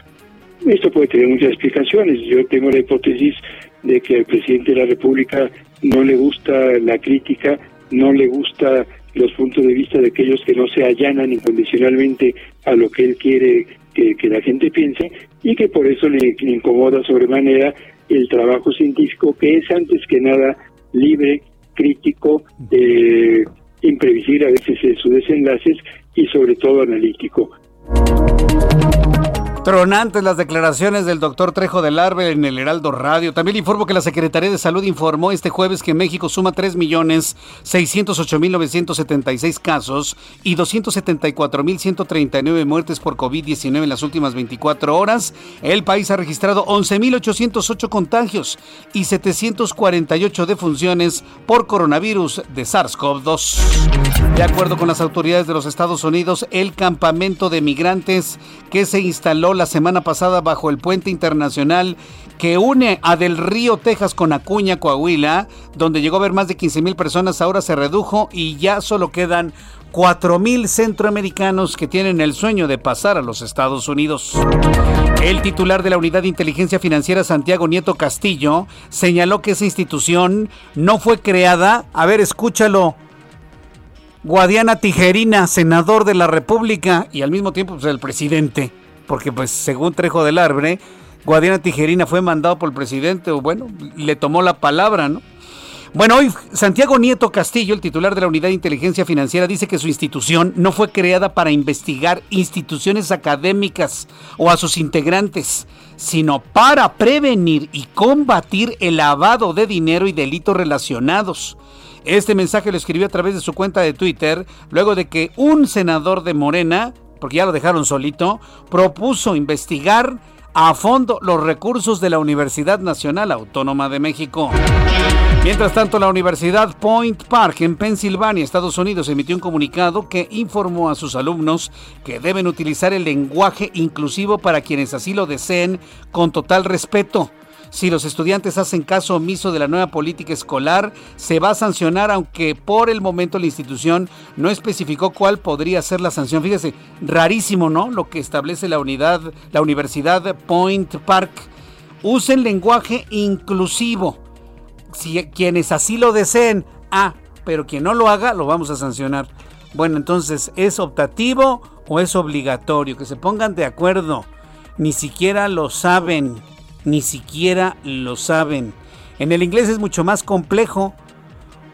Esto puede tener muchas explicaciones. Yo tengo la hipótesis de que al presidente de la República no le gusta la crítica, no le gusta los puntos de vista de aquellos que no se allanan incondicionalmente a lo que él quiere que la gente piense y que por eso le incomoda sobremanera el trabajo científico que es antes que nada libre, crítico, eh, imprevisible a veces en sus desenlaces y sobre todo analítico. Tronantes las declaraciones del doctor Trejo del Arbe en el Heraldo Radio. También informo que la Secretaría de Salud informó este jueves que México suma 3.608.976 casos y 274.139 muertes por COVID-19 en las últimas 24 horas. El país ha registrado 11.808 contagios y 748 defunciones por coronavirus de SARS-CoV-2. De acuerdo con las autoridades de los Estados Unidos, el campamento de migrantes que se instaló la semana pasada bajo el puente internacional que une a Del Río, Texas con Acuña, Coahuila, donde llegó a haber más de 15 mil personas, ahora se redujo y ya solo quedan 4 mil centroamericanos que tienen el sueño de pasar a los Estados Unidos. El titular de la Unidad de Inteligencia Financiera, Santiago Nieto Castillo, señaló que esa institución no fue creada, a ver, escúchalo, Guadiana Tijerina, senador de la República y al mismo tiempo pues, el presidente, porque pues según Trejo del Arbre, Guadiana Tijerina fue mandado por el presidente, o bueno, le tomó la palabra, ¿no? Bueno, hoy Santiago Nieto Castillo, el titular de la Unidad de Inteligencia Financiera, dice que su institución no fue creada para investigar instituciones académicas o a sus integrantes, sino para prevenir y combatir el lavado de dinero y delitos relacionados. Este mensaje lo escribió a través de su cuenta de Twitter luego de que un senador de Morena, porque ya lo dejaron solito, propuso investigar a fondo los recursos de la Universidad Nacional Autónoma de México. Mientras tanto, la Universidad Point Park en Pensilvania, Estados Unidos, emitió un comunicado que informó a sus alumnos que deben utilizar el lenguaje inclusivo para quienes así lo deseen con total respeto. Si los estudiantes hacen caso omiso de la nueva política escolar, se va a sancionar, aunque por el momento la institución no especificó cuál podría ser la sanción. Fíjese, rarísimo, ¿no? Lo que establece la unidad, la Universidad Point Park. Usen lenguaje inclusivo. Si quienes así lo deseen, ah, pero quien no lo haga, lo vamos a sancionar. Bueno, entonces, ¿es optativo o es obligatorio? Que se pongan de acuerdo. Ni siquiera lo saben ni siquiera lo saben. En el inglés es mucho más complejo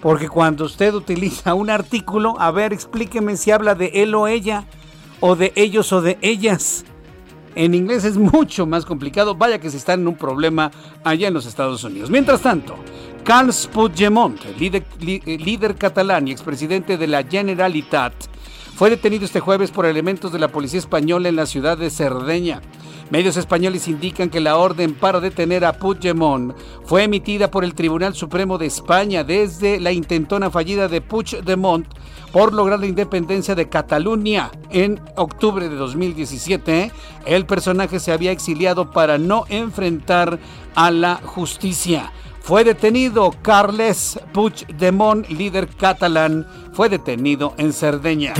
porque cuando usted utiliza un artículo, a ver, explíqueme si habla de él o ella, o de ellos o de ellas. En inglés es mucho más complicado, vaya que se está en un problema allá en los Estados Unidos. Mientras tanto, Carles Puigdemont, líder, líder catalán y expresidente de la Generalitat, fue detenido este jueves por elementos de la policía española en la ciudad de Cerdeña. Medios españoles indican que la orden para detener a Puigdemont fue emitida por el Tribunal Supremo de España desde la intentona fallida de Puigdemont por lograr la independencia de Cataluña en octubre de 2017. El personaje se había exiliado para no enfrentar a la justicia. Fue detenido Carles Puigdemont, líder catalán, fue detenido en Cerdeña.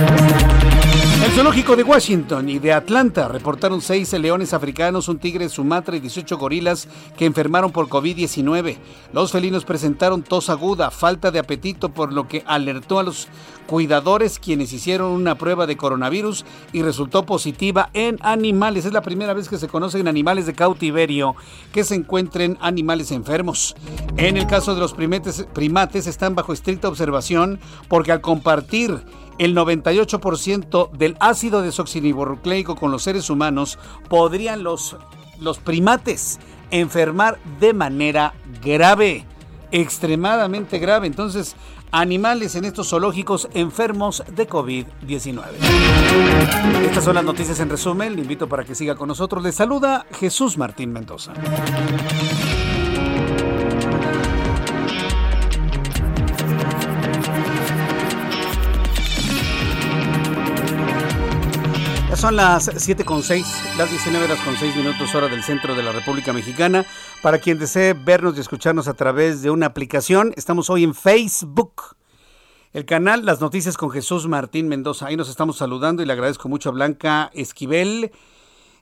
El zoológico de Washington y de Atlanta reportaron seis leones africanos, un tigre de Sumatra y 18 gorilas que enfermaron por COVID-19. Los felinos presentaron tos aguda, falta de apetito, por lo que alertó a los cuidadores quienes hicieron una prueba de coronavirus y resultó positiva en animales. Es la primera vez que se conocen animales de cautiverio que se encuentren animales enfermos. En el caso de los primates, primates están bajo estricta observación porque al compartir el 98% del ácido desoxirribonucleico con los seres humanos, podrían los, los primates enfermar de manera grave, extremadamente grave. Entonces, animales en estos zoológicos enfermos de COVID-19. Estas son las noticias en resumen. Le invito para que siga con nosotros. Le saluda Jesús Martín Mendoza. Son las 7 con 6, las 19 horas con 6 minutos hora del centro de la República Mexicana. Para quien desee vernos y escucharnos a través de una aplicación, estamos hoy en Facebook. El canal Las Noticias con Jesús Martín Mendoza. Ahí nos estamos saludando y le agradezco mucho a Blanca Esquivel.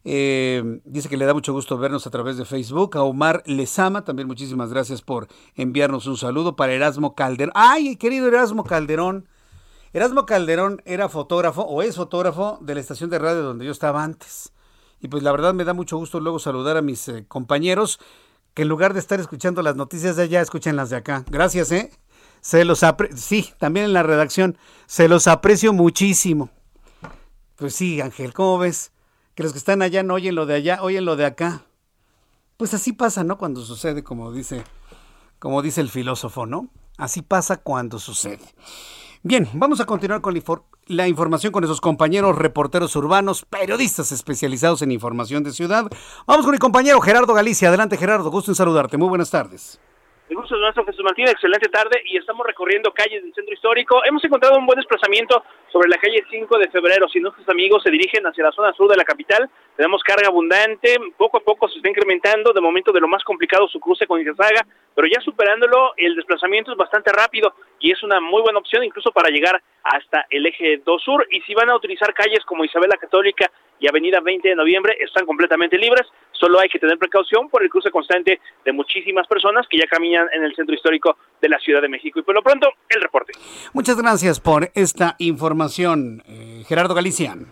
Eh, dice que le da mucho gusto vernos a través de Facebook. A Omar Lezama, también muchísimas gracias por enviarnos un saludo. Para Erasmo Calderón. ¡Ay, querido Erasmo Calderón! Erasmo Calderón era fotógrafo o es fotógrafo de la estación de radio donde yo estaba antes. Y pues la verdad me da mucho gusto luego saludar a mis eh, compañeros que en lugar de estar escuchando las noticias de allá, escuchen las de acá. Gracias, ¿eh? Se los sí, también en la redacción. Se los aprecio muchísimo. Pues sí, Ángel, ¿cómo ves? Que los que están allá no oyen lo de allá, oyen lo de acá. Pues así pasa, ¿no? Cuando sucede, como dice, como dice el filósofo, ¿no? Así pasa cuando sucede. Bien, vamos a continuar con la información con esos compañeros reporteros urbanos, periodistas especializados en información de ciudad. Vamos con mi compañero Gerardo Galicia. Adelante, Gerardo, gusto en saludarte. Muy buenas tardes. El gusto es nuestro, Jesús Martín. Excelente tarde y estamos recorriendo calles del centro histórico. Hemos encontrado un buen desplazamiento sobre la calle 5 de febrero. Si nuestros amigos se dirigen hacia la zona sur de la capital, tenemos carga abundante. Poco a poco se está incrementando. De momento, de lo más complicado, su cruce con Izazaga, pero ya superándolo, el desplazamiento es bastante rápido y es una muy buena opción incluso para llegar hasta el eje 2 sur. Y si van a utilizar calles como Isabela Católica y Avenida 20 de Noviembre están completamente libres. Solo hay que tener precaución por el cruce constante de muchísimas personas que ya caminan en el centro histórico de la Ciudad de México. Y por lo pronto, el reporte. Muchas gracias por esta información, eh, Gerardo Galician.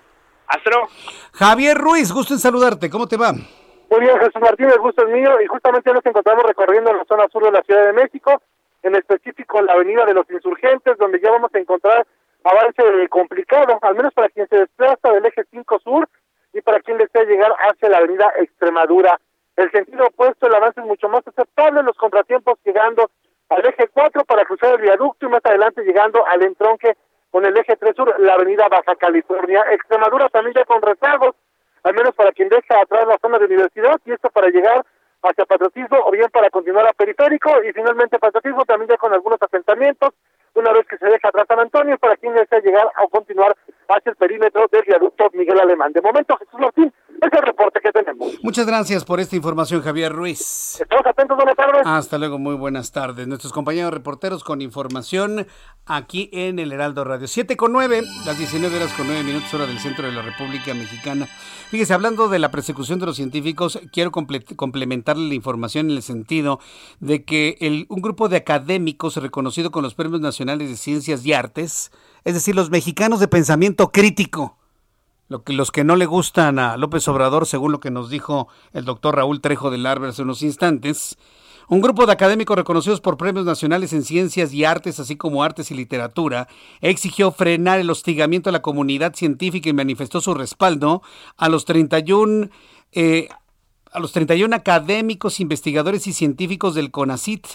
Hasta luego. Javier Ruiz, gusto en saludarte. ¿Cómo te va? Muy bien, Jesús Martínez, gusto es mío. Y justamente nos encontramos recorriendo la zona sur de la Ciudad de México, en específico la Avenida de los Insurgentes, donde ya vamos a encontrar avance complicado, al menos para quien se desplaza del eje 5 sur y para quien desea llegar hacia la avenida Extremadura. El sentido opuesto, el avance es mucho más aceptable, los contratiempos llegando al eje 4 para cruzar el viaducto y más adelante llegando al entronque con el eje 3 sur, la avenida Baja California. Extremadura también ya con rezagos, al menos para quien deja atrás la zona de universidad y esto para llegar hacia Patriotismo o bien para continuar a Periférico y finalmente Patriotismo también ya con algunos asentamientos una vez que se deja atrás San Antonio para quien desea llegar o continuar hacia el perímetro del viaducto Miguel Alemán. De momento, Jesús Martín, es el reporte que tenemos. Muchas gracias por esta información, Javier Ruiz. Estamos atentos, buenas tardes. Hasta luego, muy buenas tardes. Nuestros compañeros reporteros con información aquí en el Heraldo Radio. 7 con 9, las 19 horas con 9 minutos, hora del centro de la República Mexicana. Fíjese, hablando de la persecución de los científicos, quiero complementarle la información en el sentido de que el, un grupo de académicos reconocido con los premios nacionales de ciencias y artes, es decir, los mexicanos de pensamiento crítico, lo que, los que no le gustan a López Obrador, según lo que nos dijo el doctor Raúl Trejo del Arber hace unos instantes, un grupo de académicos reconocidos por premios nacionales en ciencias y artes, así como artes y literatura, exigió frenar el hostigamiento a la comunidad científica y manifestó su respaldo a los 31 eh, a los 31 académicos, investigadores y científicos del CONACIT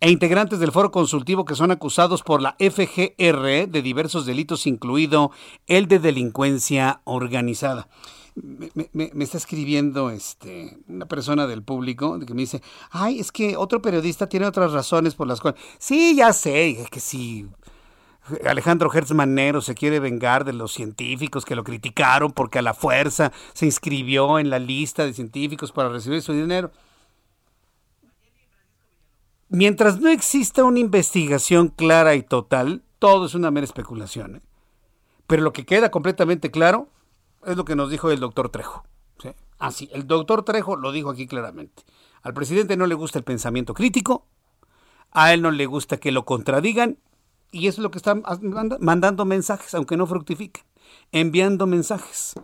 e integrantes del foro consultivo que son acusados por la FGR de diversos delitos, incluido el de delincuencia organizada. Me, está escribiendo este una persona del público que me dice, ay, es que otro periodista tiene otras razones por las cuales... Sí, ya sé, que sí, Alejandro Hertz Manero se quiere vengar de los científicos que lo criticaron porque a la fuerza se inscribió en la lista de científicos para recibir su dinero. Mientras no exista una investigación clara y total, todo es una mera especulación. ¿eh? Pero lo que queda completamente claro es lo que nos dijo el doctor Trejo. Así, el doctor Trejo lo dijo aquí claramente. Al presidente no le gusta el pensamiento crítico, a él no le gusta que lo contradigan y eso es lo que están mandando mensajes, aunque no fructifiquen, enviando mensajes.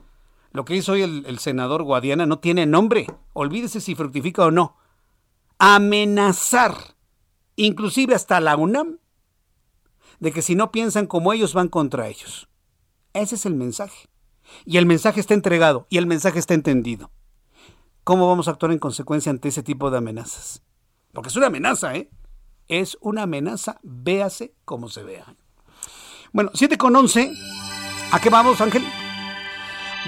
Lo que hizo hoy el, senador Guadiana no tiene nombre, olvídese si fructifica o no. Amenazar, inclusive hasta la UNAM, de que si no piensan como ellos van contra ellos. Ese es el mensaje. Y el mensaje está entregado y el mensaje está entendido. ¿Cómo vamos a actuar en consecuencia ante ese tipo de amenazas? Porque es una amenaza, ¿eh? Es una amenaza, véase como se vea. Bueno, 7 con 11. ¿A qué vamos, Ángel?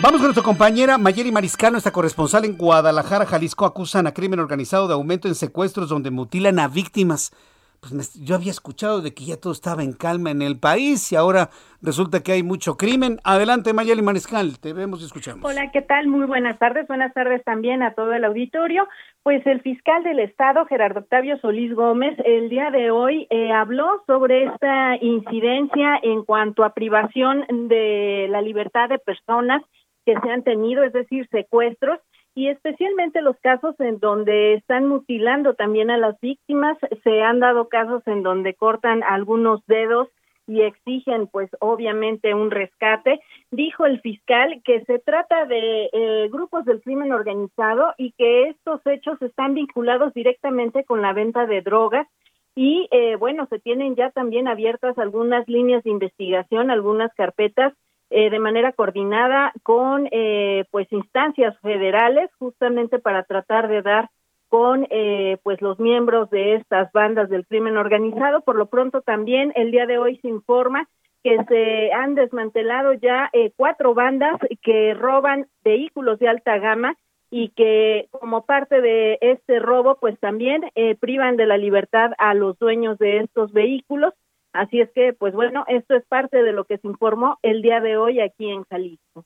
Vamos con nuestra compañera Mayeri Mariscal, nuestra corresponsal en Guadalajara, Jalisco. Acusan a crimen organizado de aumento en secuestros donde mutilan a víctimas pues yo había escuchado de que ya todo estaba en calma en el país y ahora resulta que hay mucho crimen. Adelante, Mayeli Mariscal, te vemos y escuchamos. Hola, ¿qué tal? Muy buenas tardes. Buenas tardes también a todo el auditorio. Pues el fiscal del Estado, Gerardo Octavio Solís Gómez, el día de hoy eh, habló sobre esta incidencia en cuanto a privación de la libertad de personas que se han tenido, es decir, secuestros y especialmente los casos en donde están mutilando también a las víctimas, se han dado casos en donde cortan algunos dedos y exigen pues obviamente un rescate. Dijo el fiscal que se trata de eh, grupos del crimen organizado y que estos hechos están vinculados directamente con la venta de drogas y eh, bueno, se tienen ya también abiertas algunas líneas de investigación, algunas carpetas eh, de manera coordinada con eh, pues instancias federales justamente para tratar de dar con eh, pues los miembros de estas bandas del crimen organizado. Por lo pronto también el día de hoy se informa que se han desmantelado ya cuatro bandas que roban vehículos de alta gama y que como parte de este robo pues también privan de la libertad a los dueños de estos vehículos Así es que, pues bueno, esto es parte de lo que se informó el día de hoy aquí en Jalisco.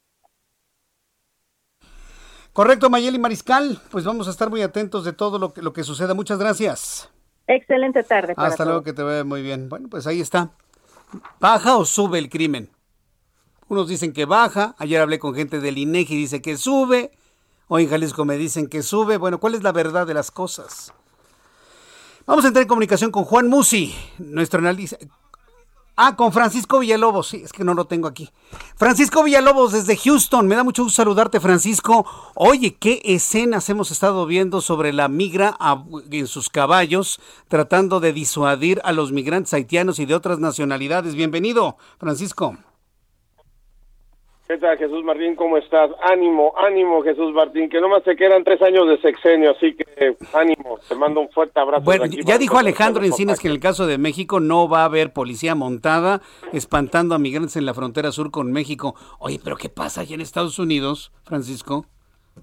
Correcto, Mayeli Mariscal. Pues vamos a estar muy atentos de todo lo que, lo que suceda. Muchas gracias. Excelente tarde. Hasta luego, que te vea muy bien. Bueno, pues ahí está. ¿Baja o sube el crimen? Unos dicen que baja, ayer hablé con gente del INEGI y dice que sube, hoy en Jalisco me dicen que sube. Bueno, ¿cuál es la verdad de las cosas? Vamos a entrar en comunicación con Juan Musi, nuestro analista. Ah, con Francisco Villalobos, sí, es que no lo tengo aquí. Francisco Villalobos desde Houston, me da mucho gusto saludarte Francisco. Oye, qué escenas hemos estado viendo sobre la migra en sus caballos, tratando de disuadir a los migrantes haitianos y de otras nacionalidades. Bienvenido, Francisco. ¿Qué tal, Jesús Martín? ¿Cómo estás? Ánimo, ánimo, Jesús Martín, que nomás te quedan tres años de sexenio, así que ánimo, te mando un fuerte abrazo. Bueno, ya dijo Alejandro Encinas que en el caso de México no va a haber policía montada espantando a migrantes en la frontera sur con México. Oye, pero ¿qué pasa allá en Estados Unidos, Francisco?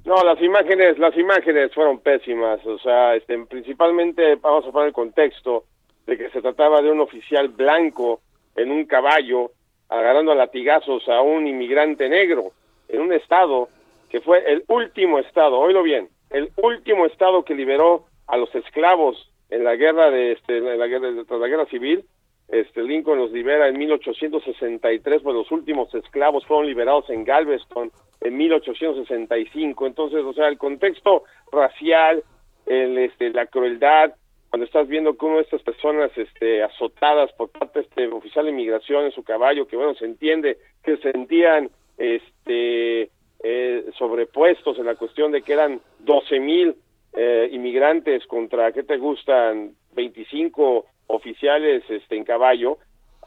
No, las imágenes, las imágenes fueron pésimas, o sea, este, principalmente vamos a poner el contexto de que se trataba de un oficial blanco en un caballo agarrando a latigazos a un inmigrante negro en un estado que fue el último estado, oílo bien, el último estado que liberó a los esclavos en la guerra de este la guerra tras la guerra civil. Este Lincoln los libera en 1863, pues los últimos esclavos fueron liberados en Galveston en 1865. Entonces, o sea, el contexto racial, el este la crueldad, cuando estás viendo que estas personas este, azotadas por parte de este oficial de inmigración en su caballo, que bueno, se entiende que se sentían este, eh, sobrepuestos en la cuestión de que eran 12 mil eh, inmigrantes contra, ¿qué te gustan? 25 oficiales este, en caballo,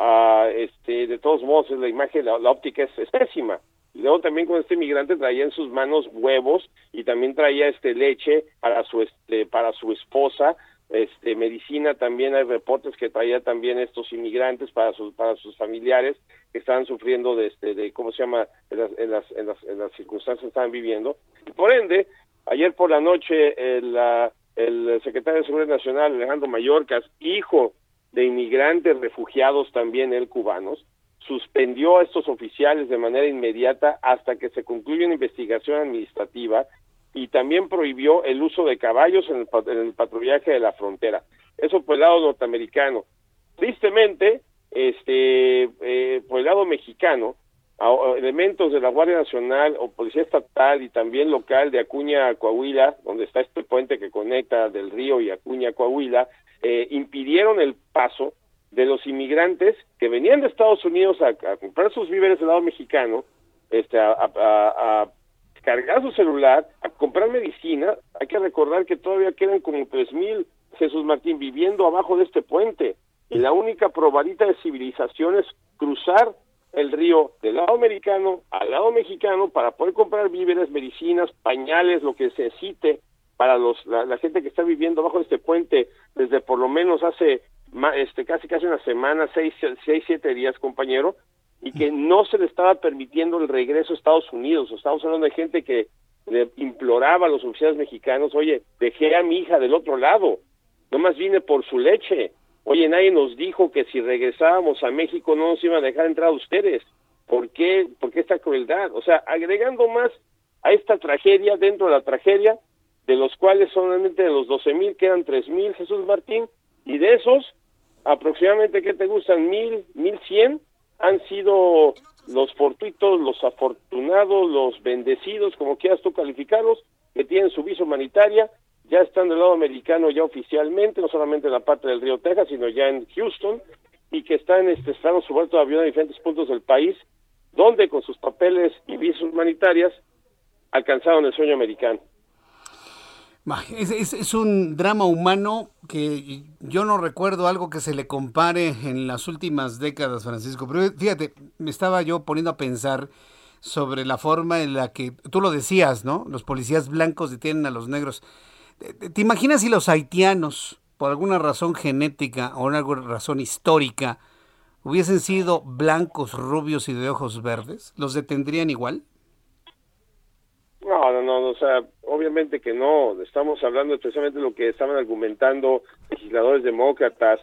uh, este, de todos modos la imagen, la, óptica es, pésima. Y luego también con este inmigrante traía en sus manos huevos y también traía este leche para su este para su esposa este, medicina también hay reportes que traía también estos inmigrantes para sus para sus familiares que estaban sufriendo de este de cómo se llama en las en las, en las, circunstancias que estaban viviendo. Y por ende ayer por la noche el, el secretario de seguridad nacional Alejandro Mayorkas hijo de inmigrantes refugiados también el cubanos suspendió a estos oficiales de manera inmediata hasta que se concluya una investigación administrativa y también prohibió el uso de caballos en el, patrullaje de la frontera. Eso por el lado norteamericano. Tristemente, este, eh, por el lado mexicano, elementos de la Guardia Nacional o Policía Estatal y también local de Acuña, Coahuila, donde está este puente que conecta del río y Acuña, Coahuila, eh, impidieron el paso de los inmigrantes que venían de Estados Unidos a, comprar sus víveres del lado mexicano, este, a, a, cargar su celular, a comprar medicina, hay que recordar que todavía quedan como tres mil Jesús Martín viviendo abajo de este puente. Y la única probadita de civilización es cruzar el río del lado americano al lado mexicano para poder comprar víveres, medicinas, pañales, lo que se necesite para los la, gente que está viviendo abajo de este puente desde por lo menos hace este casi casi una semana, seis, seis siete días, compañero, y que no se le estaba permitiendo el regreso a Estados Unidos. Estamos hablando de gente que le imploraba a los oficiales mexicanos, oye, dejé a mi hija del otro lado, nomás vine por su leche. Oye, nadie nos dijo que si regresábamos a México no nos iban a dejar entrar a ustedes. ¿Por qué? ¿Por qué esta crueldad? O sea, agregando más a esta tragedia dentro de la tragedia, de los cuales solamente de los 12 mil quedan tres mil, Jesús Martín, y de esos, aproximadamente, ¿qué te gustan? Mil, mil cien han sido los fortuitos, los afortunados, los bendecidos, como quieras tú calificarlos, que tienen su visa humanitaria, ya están del lado americano ya oficialmente, no solamente en la parte del río Texas, sino ya en Houston, y que están este, están sueltos de avión a diferentes puntos del país, donde con sus papeles y visas humanitarias alcanzaron el sueño americano. Es, un drama humano que yo no recuerdo algo que se le compare en las últimas décadas, Francisco. Pero fíjate, me estaba yo poniendo a pensar sobre la forma en la que, tú lo decías, ¿no? Los policías blancos detienen a los negros. ¿Te imaginas si los haitianos, por alguna razón genética o alguna razón histórica, hubiesen sido blancos, rubios y de ojos verdes? ¿Los detendrían igual? No, no, no, o sea, obviamente que no. Estamos hablando especialmente de lo que estaban argumentando legisladores demócratas,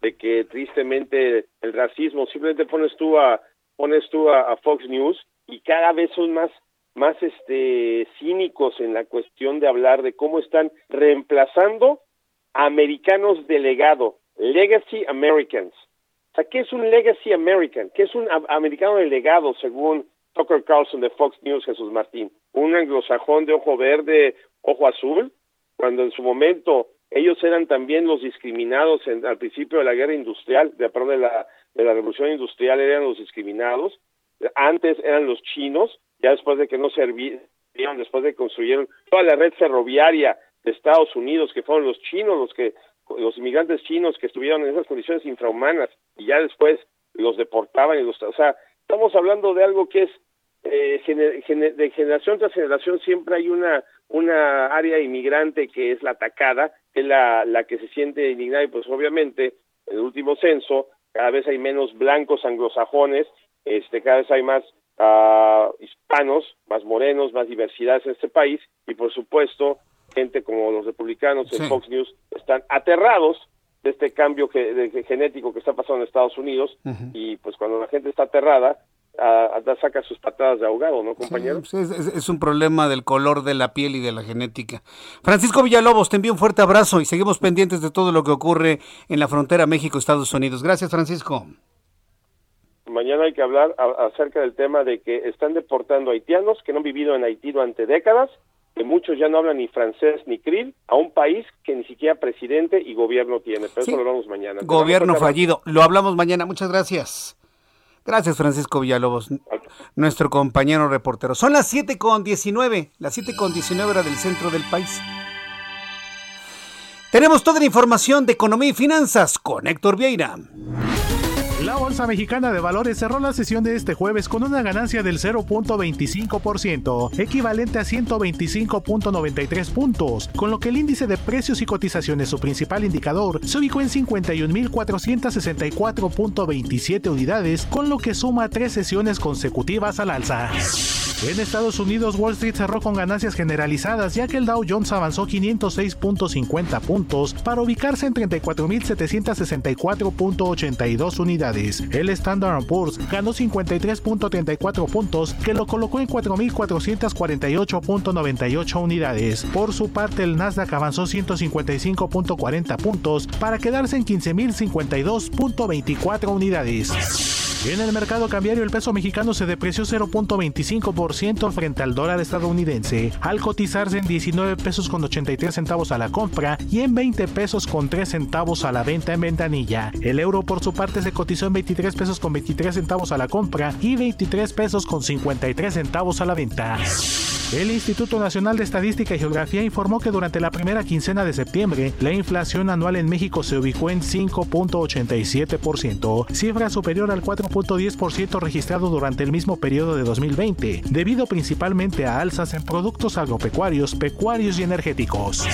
de que tristemente el racismo, simplemente pones tú a pones tú a, Fox News y cada vez son más más este cínicos en la cuestión de hablar de cómo están reemplazando a americanos de legado, legacy Americans. O sea, ¿qué es un legacy American? ¿Qué es un americano de legado, según Tucker Carlson de Fox News, Jesús Martín? Un anglosajón de ojo verde, ojo azul, cuando en su momento ellos eran también los discriminados en, al principio de la guerra industrial, de, de la, de la revolución industrial eran los discriminados, antes eran los chinos, ya después de que no servían, después de que construyeron toda la red ferroviaria de Estados Unidos, que fueron los chinos los que los inmigrantes chinos que estuvieron en esas condiciones infrahumanas y ya después los deportaban y los o sea estamos hablando de algo que es eh, de generación tras generación siempre hay una una área inmigrante que es la atacada que es la la que se siente indignada y pues obviamente en el último censo cada vez hay menos blancos anglosajones este cada vez hay más uh, hispanos más morenos más diversidad en este país y por supuesto gente como los republicanos en Fox News están aterrados de este cambio que, genético que está pasando en Estados Unidos y pues cuando la gente está aterrada a, saca sus patadas de ahogado, ¿no, compañero? es, es, un problema del color de la piel y de la genética. Francisco Villalobos, te envío un fuerte abrazo y seguimos pendientes de todo lo que ocurre en la frontera México-Estados Unidos. Gracias, Francisco. Mañana hay que hablar acerca del tema de que están deportando haitianos que no han vivido en Haití durante décadas que muchos ya no hablan ni francés ni krill, a un país que ni siquiera presidente y gobierno tiene. Pero eso lo hablamos mañana. Gobierno fallido. Lo hablamos mañana. Muchas gracias. Gracias, Francisco Villalobos, nuestro compañero reportero. Son las 7 con 19, las 7 con 19 hora del centro del país. Tenemos toda la información de economía y finanzas con Héctor Vieira. Bolsa Mexicana de Valores cerró la sesión de este jueves con una ganancia del 0.25%, equivalente a 125.93 puntos, con lo que el índice de precios y cotizaciones, su principal indicador, se ubicó en 51.464.27 unidades, con lo que suma tres sesiones consecutivas al alza. En Estados Unidos, Wall Street cerró con ganancias generalizadas, ya que el Dow Jones avanzó 506.50 puntos para ubicarse en 34.764.82 unidades. El Standard Poor's ganó 53.34 puntos, que lo colocó en 4.448.98 unidades. Por su parte, el Nasdaq avanzó 155.40 puntos para quedarse en 15.052.24 unidades. En el mercado cambiario el peso mexicano se depreció 0.25% frente al dólar estadounidense, al cotizarse en 19 pesos con 83 centavos a la compra y en 20 pesos con 3 centavos a la venta en ventanilla. El euro por su parte se cotizó en 23 pesos con 23 centavos a la compra y 23 pesos con 53 centavos a la venta. El Instituto Nacional de Estadística y Geografía informó que durante la primera quincena de septiembre, la inflación anual en México se ubicó en 5.87%, cifra superior al 4.10% registrado durante el mismo periodo de 2020, debido principalmente a alzas en productos agropecuarios, pecuarios y energéticos.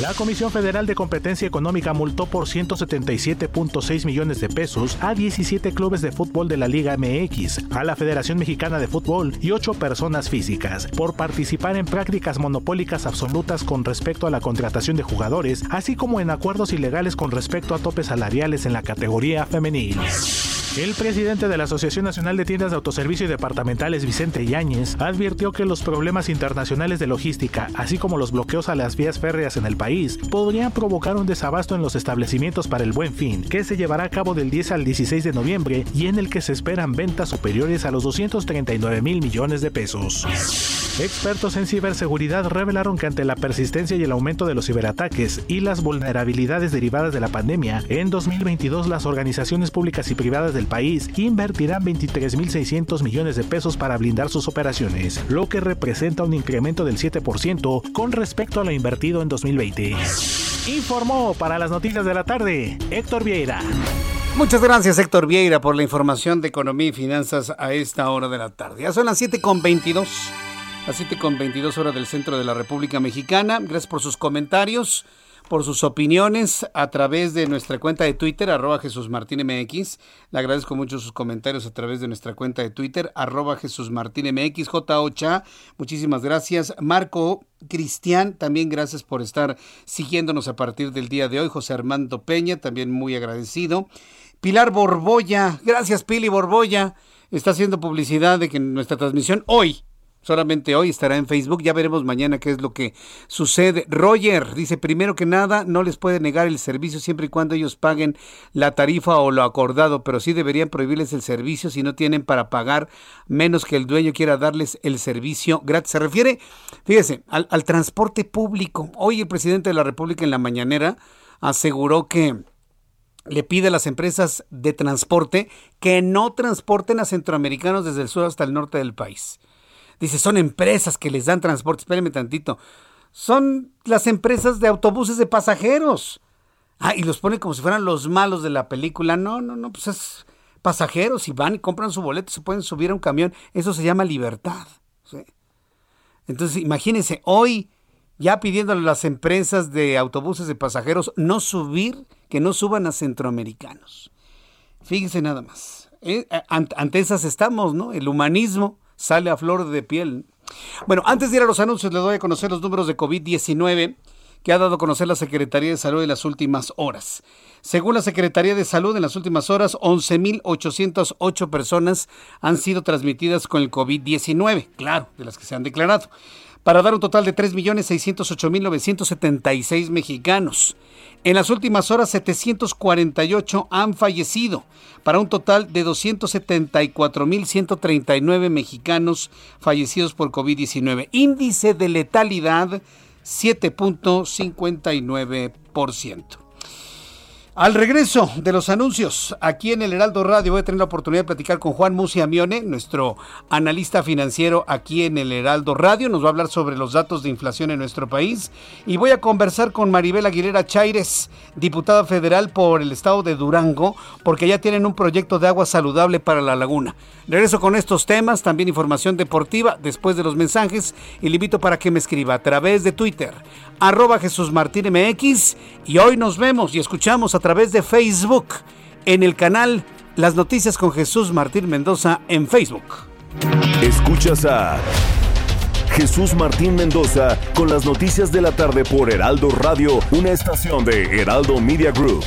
La Comisión Federal de Competencia Económica multó por 177.6 millones de pesos a 17 clubes de fútbol de la Liga MX, a la Federación Mexicana de Fútbol y 8 personas físicas por participar en prácticas monopólicas absolutas con respecto a la contratación de jugadores, así como en acuerdos ilegales con respecto a topes salariales en la categoría femenil. El presidente de la Asociación Nacional de Tiendas de Autoservicio y Departamentales, Vicente Yáñez, advirtió que los problemas internacionales de logística, así como los bloqueos a las vías férreas en el país, podrían provocar un desabasto en los establecimientos para el buen fin, que se llevará a cabo del 10 al 16 de noviembre y en el que se esperan ventas superiores a los 239 mil millones de pesos. Expertos en ciberseguridad revelaron que ante la persistencia y el aumento de los ciberataques y las vulnerabilidades derivadas de la pandemia, en 2022 las organizaciones públicas y privadas del país invertirán 23.600 millones de pesos para blindar sus operaciones, lo que representa un incremento del 7% con respecto a lo invertido en 2020. Informó para las noticias de la tarde Héctor Vieira. Muchas gracias Héctor Vieira por la información de economía y finanzas a esta hora de la tarde. Ya son las 7.22. Las 7.22 horas del centro de la República Mexicana. Gracias por sus comentarios por sus opiniones a través de nuestra cuenta de Twitter, arroba Jesús Martín MX. Le agradezco mucho sus comentarios a través de nuestra cuenta de Twitter, arroba Jesús Martín MX, J Muchísimas gracias. Marco Cristian, también gracias por estar siguiéndonos a partir del día de hoy. José Armando Peña, también muy agradecido. Pilar Borboya, gracias Pili Borboya, está haciendo publicidad de que nuestra transmisión hoy Solamente hoy estará en Facebook. Ya veremos mañana qué es lo que sucede. Roger dice, primero que nada, no les puede negar el servicio siempre y cuando ellos paguen la tarifa o lo acordado, pero sí deberían prohibirles el servicio si no tienen para pagar, menos que el dueño quiera darles el servicio gratis. Se refiere, fíjese, al, al transporte público. Hoy el presidente de la República en la mañanera aseguró que le pide a las empresas de transporte que no transporten a centroamericanos desde el sur hasta el norte del país. Dice, son empresas que les dan transporte. Espérenme tantito. Son las empresas de autobuses de pasajeros. Ah, y los pone como si fueran los malos de la película. No, no, no, pues es pasajeros y van y compran su boleto, se pueden subir a un camión. Eso se llama libertad. Entonces, imagínense, hoy ya pidiéndole a las empresas de autobuses de pasajeros no subir, que no suban a centroamericanos. Fíjense nada más. Eh, ante esas estamos, ¿no? El humanismo sale a flor de piel. Bueno, antes de ir a los anuncios, les doy a conocer los números de COVID-19 que ha dado a conocer la Secretaría de Salud en las últimas horas. Según la Secretaría de Salud, en las últimas horas, 11.808 personas han sido transmitidas con el COVID-19, claro, de las que se han declarado para dar un total de 3.608.976 mexicanos. En las últimas horas, 748 han fallecido, para un total de 274.139 mexicanos fallecidos por COVID-19. Índice de letalidad 7.59%. Al regreso de los anuncios, aquí en el Heraldo Radio voy a tener la oportunidad de platicar con Juan Musiamione, nuestro analista financiero aquí en el Heraldo Radio. Nos va a hablar sobre los datos de inflación en nuestro país. Y voy a conversar con Maribel Aguilera Chaires, diputada federal por el estado de Durango, porque ya tienen un proyecto de agua saludable para la laguna. Regreso con estos temas, también información deportiva después de los mensajes y le invito para que me escriba a través de Twitter, arroba Jesús Martín MX y hoy nos vemos y escuchamos a través de Facebook en el canal Las Noticias con Jesús Martín Mendoza en Facebook. Escuchas a Jesús Martín Mendoza con las noticias de la tarde por Heraldo Radio, una estación de Heraldo Media Group.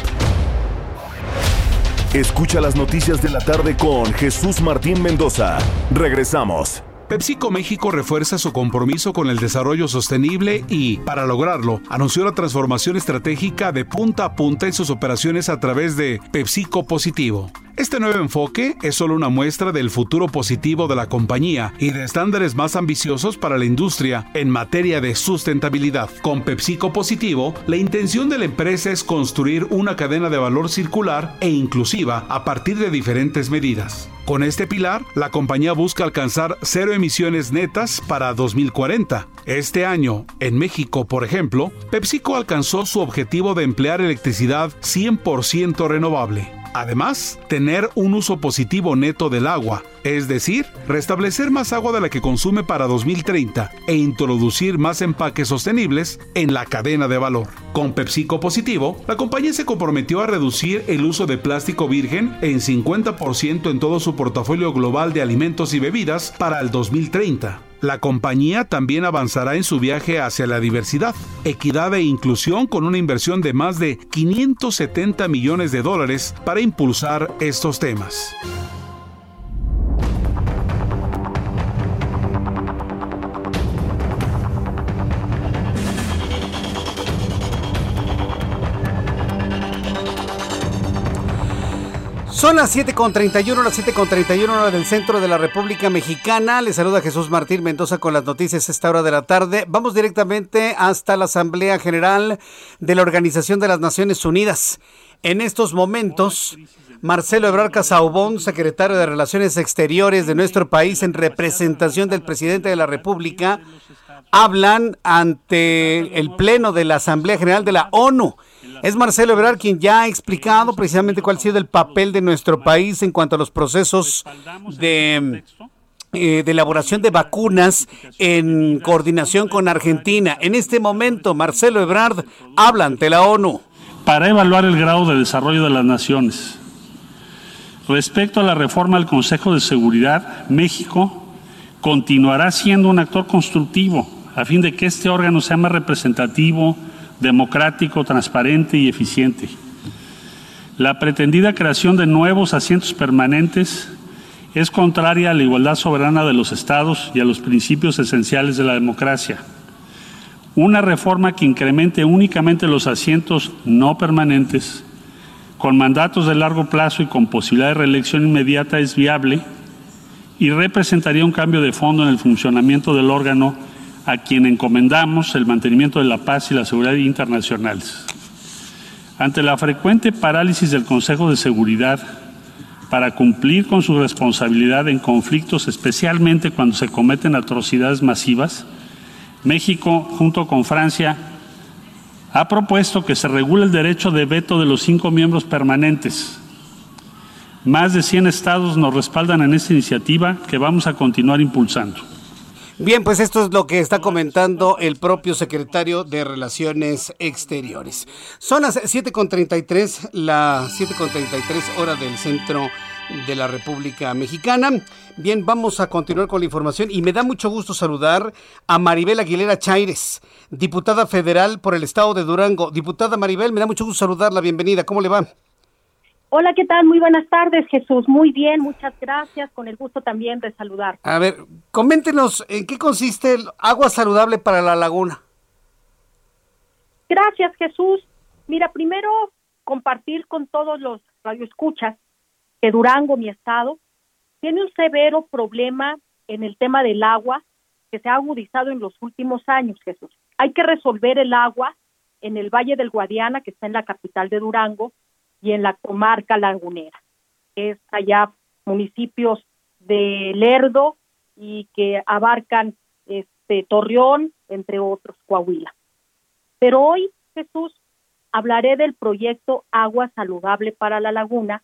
Escucha las noticias de la tarde con Jesús Martín Mendoza. Regresamos. PepsiCo México refuerza su compromiso con el desarrollo sostenible y, para lograrlo, anunció la transformación estratégica de punta a punta en sus operaciones a través de PepsiCo Positivo. Este nuevo enfoque es solo una muestra del futuro positivo de la compañía y de estándares más ambiciosos para la industria en materia de sustentabilidad. Con PepsiCo Positivo, la intención de la empresa es construir una cadena de valor circular e inclusiva a partir de diferentes medidas. Con este pilar, la compañía busca alcanzar cero emisiones netas para 2040. Este año, en México, por ejemplo, PepsiCo alcanzó su objetivo de emplear electricidad 100% renovable. Además, tener un uso positivo neto del agua, es decir, restablecer más agua de la que consume para 2030 e introducir más empaques sostenibles en la cadena de valor. Con PepsiCo Positivo, la compañía se comprometió a reducir el uso de plástico virgen en 50% en todo su portafolio global de alimentos y bebidas para el 2030. La compañía también avanzará en su viaje hacia la diversidad, equidad e inclusión con una inversión de más de 570 millones de dólares para impulsar estos temas. Son las 7.31, las 7.31 hora del centro de la República Mexicana. Les saluda Jesús Martín Mendoza con las noticias a esta hora de la tarde. Vamos directamente hasta la Asamblea General de la Organización de las Naciones Unidas. En estos momentos, Marcelo Ebrard Casaubón, secretario de Relaciones Exteriores de nuestro país en representación del presidente de la República, hablan ante el Pleno de la Asamblea General de la ONU. Es Marcelo Ebrard quien ya ha explicado precisamente cuál ha sido el papel de nuestro país en cuanto a los procesos de, eh, de elaboración de vacunas en coordinación con Argentina. En este momento, Marcelo Ebrard habla ante la ONU. Para evaluar el grado de desarrollo de las naciones. Respecto a la reforma del Consejo de Seguridad, México continuará siendo un actor constructivo a fin de que este órgano sea más representativo, democrático, transparente y eficiente. La pretendida creación de nuevos asientos permanentes es contraria a la igualdad soberana de los estados y a los principios esenciales de la democracia. Una reforma que incremente únicamente los asientos no permanentes con mandatos de largo plazo y con posibilidad de reelección inmediata es viable y representaría un cambio de fondo en el funcionamiento del órgano a quien encomendamos el mantenimiento de la paz y la seguridad internacionales. Ante la frecuente parálisis del Consejo de Seguridad para cumplir con su responsabilidad en conflictos, especialmente cuando se cometen atrocidades masivas, México, junto con Francia, ha propuesto que se regule el derecho de veto de los cinco miembros permanentes. Más de 100 estados nos respaldan en esta iniciativa que vamos a continuar impulsando. Bien, pues esto es lo que está comentando el propio secretario de Relaciones Exteriores. Son las 7.33, la 7.33 hora del centro de la República Mexicana. Bien, vamos a continuar con la información y me da mucho gusto saludar a Maribel Aguilera Chaires, diputada federal por el estado de Durango. Diputada Maribel, me da mucho gusto saludarla, bienvenida, ¿cómo le va? Hola, ¿qué tal? Muy buenas tardes, Jesús. Muy bien, muchas gracias. Con el gusto también de saludar. A ver, coméntenos en qué consiste el agua saludable para la laguna. Gracias, Jesús. Mira, primero compartir con todos los radioescuchas que Durango, mi estado, tiene un severo problema en el tema del agua que se ha agudizado en los últimos años, Jesús. Hay que resolver el agua en el Valle del Guadiana, que está en la capital de Durango, y en la comarca lagunera, es allá municipios de Lerdo y que abarcan este Torreón, entre otros, Coahuila. Pero hoy, Jesús, hablaré del proyecto Agua Saludable para la Laguna,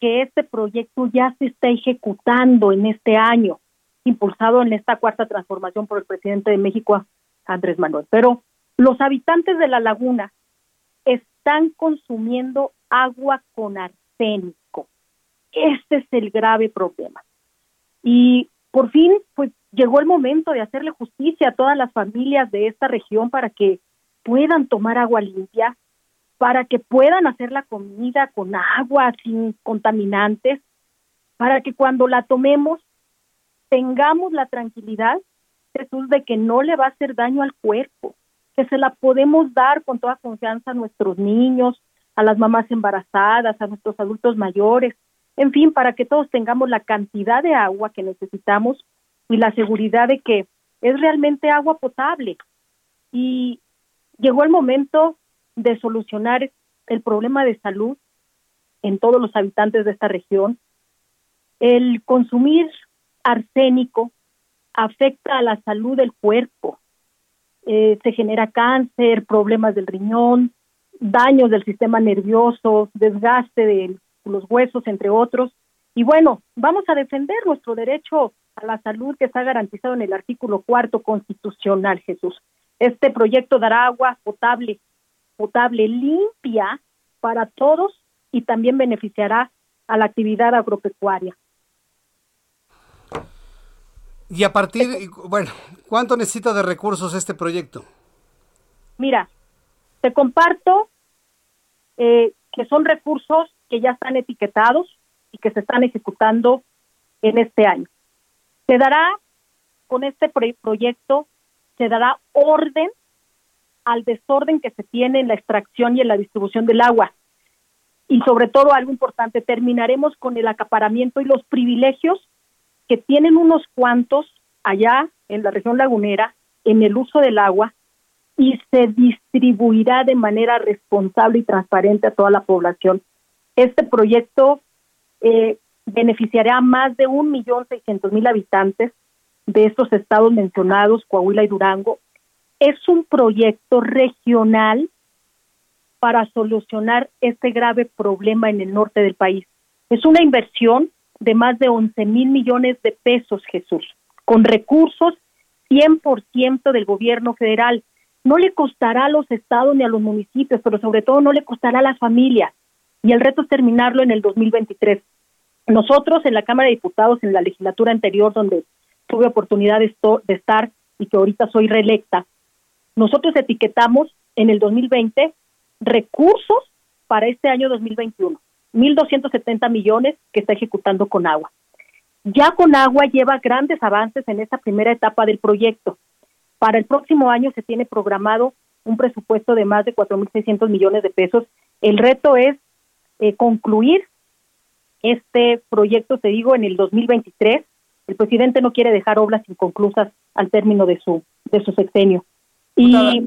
que este proyecto ya se está ejecutando en este año, impulsado en esta cuarta transformación por el presidente de México, Andrés Manuel. Pero los habitantes de la laguna están consumiendo agua con arsénico. Este es el grave problema. Y por fin, pues llegó el momento de hacerle justicia a todas las familias de esta región para que puedan tomar agua limpia, para que puedan hacer la comida con agua sin contaminantes, para que cuando la tomemos tengamos la tranquilidad, Jesús, de que no le va a hacer daño al cuerpo, que se la podemos dar con toda confianza a nuestros niños, a las mamás embarazadas, a nuestros adultos mayores, en fin, para que todos tengamos la cantidad de agua que necesitamos y la seguridad de que es realmente agua potable. Y llegó el momento de solucionar el problema de salud en todos los habitantes de esta región. El consumir arsénico afecta a la salud del cuerpo, eh, se genera cáncer, problemas del riñón, daños del sistema nervioso, desgaste de los huesos, entre otros. Y bueno, vamos a defender nuestro derecho a la salud que está garantizado en el artículo cuarto constitucional, Jesús. Este proyecto dará agua potable, potable, limpia para todos y también beneficiará a la actividad agropecuaria. Y a partir, bueno, ¿cuánto necesita de recursos este proyecto? Mira, te comparto eh, que son recursos que ya están etiquetados y que se están ejecutando en este año. Se dará, con este proyecto, se dará orden al desorden que se tiene en la extracción y en la distribución del agua. Y sobre todo, algo importante, terminaremos con el acaparamiento y los privilegios que tienen unos cuantos allá en la región lagunera en el uso del agua y se distribuirá de manera responsable y transparente a toda la población. Este proyecto eh, beneficiará a más de un millón seiscientos mil habitantes de estos estados mencionados, Coahuila y Durango. Es un proyecto regional para solucionar este grave problema en el norte del país. Es una inversión de más de 11 mil millones de pesos, Jesús, con recursos 100% del gobierno federal no le costará a los estados ni a los municipios, pero sobre todo no le costará a las familias. Y el reto es terminarlo en el 2023. Nosotros en la Cámara de Diputados, en la legislatura anterior, donde tuve oportunidad de, estar y que ahorita soy reelecta, nosotros etiquetamos en el 2020 recursos para este año 2021, 1.270 millones que está ejecutando con agua. ya con agua lleva grandes avances en esta primera etapa del proyecto. Para el próximo año se tiene programado un presupuesto de más de 4.600 millones de pesos. El reto es eh, concluir este proyecto, te digo, en el 2023. El presidente no quiere dejar obras inconclusas al término de su de su sexenio. Y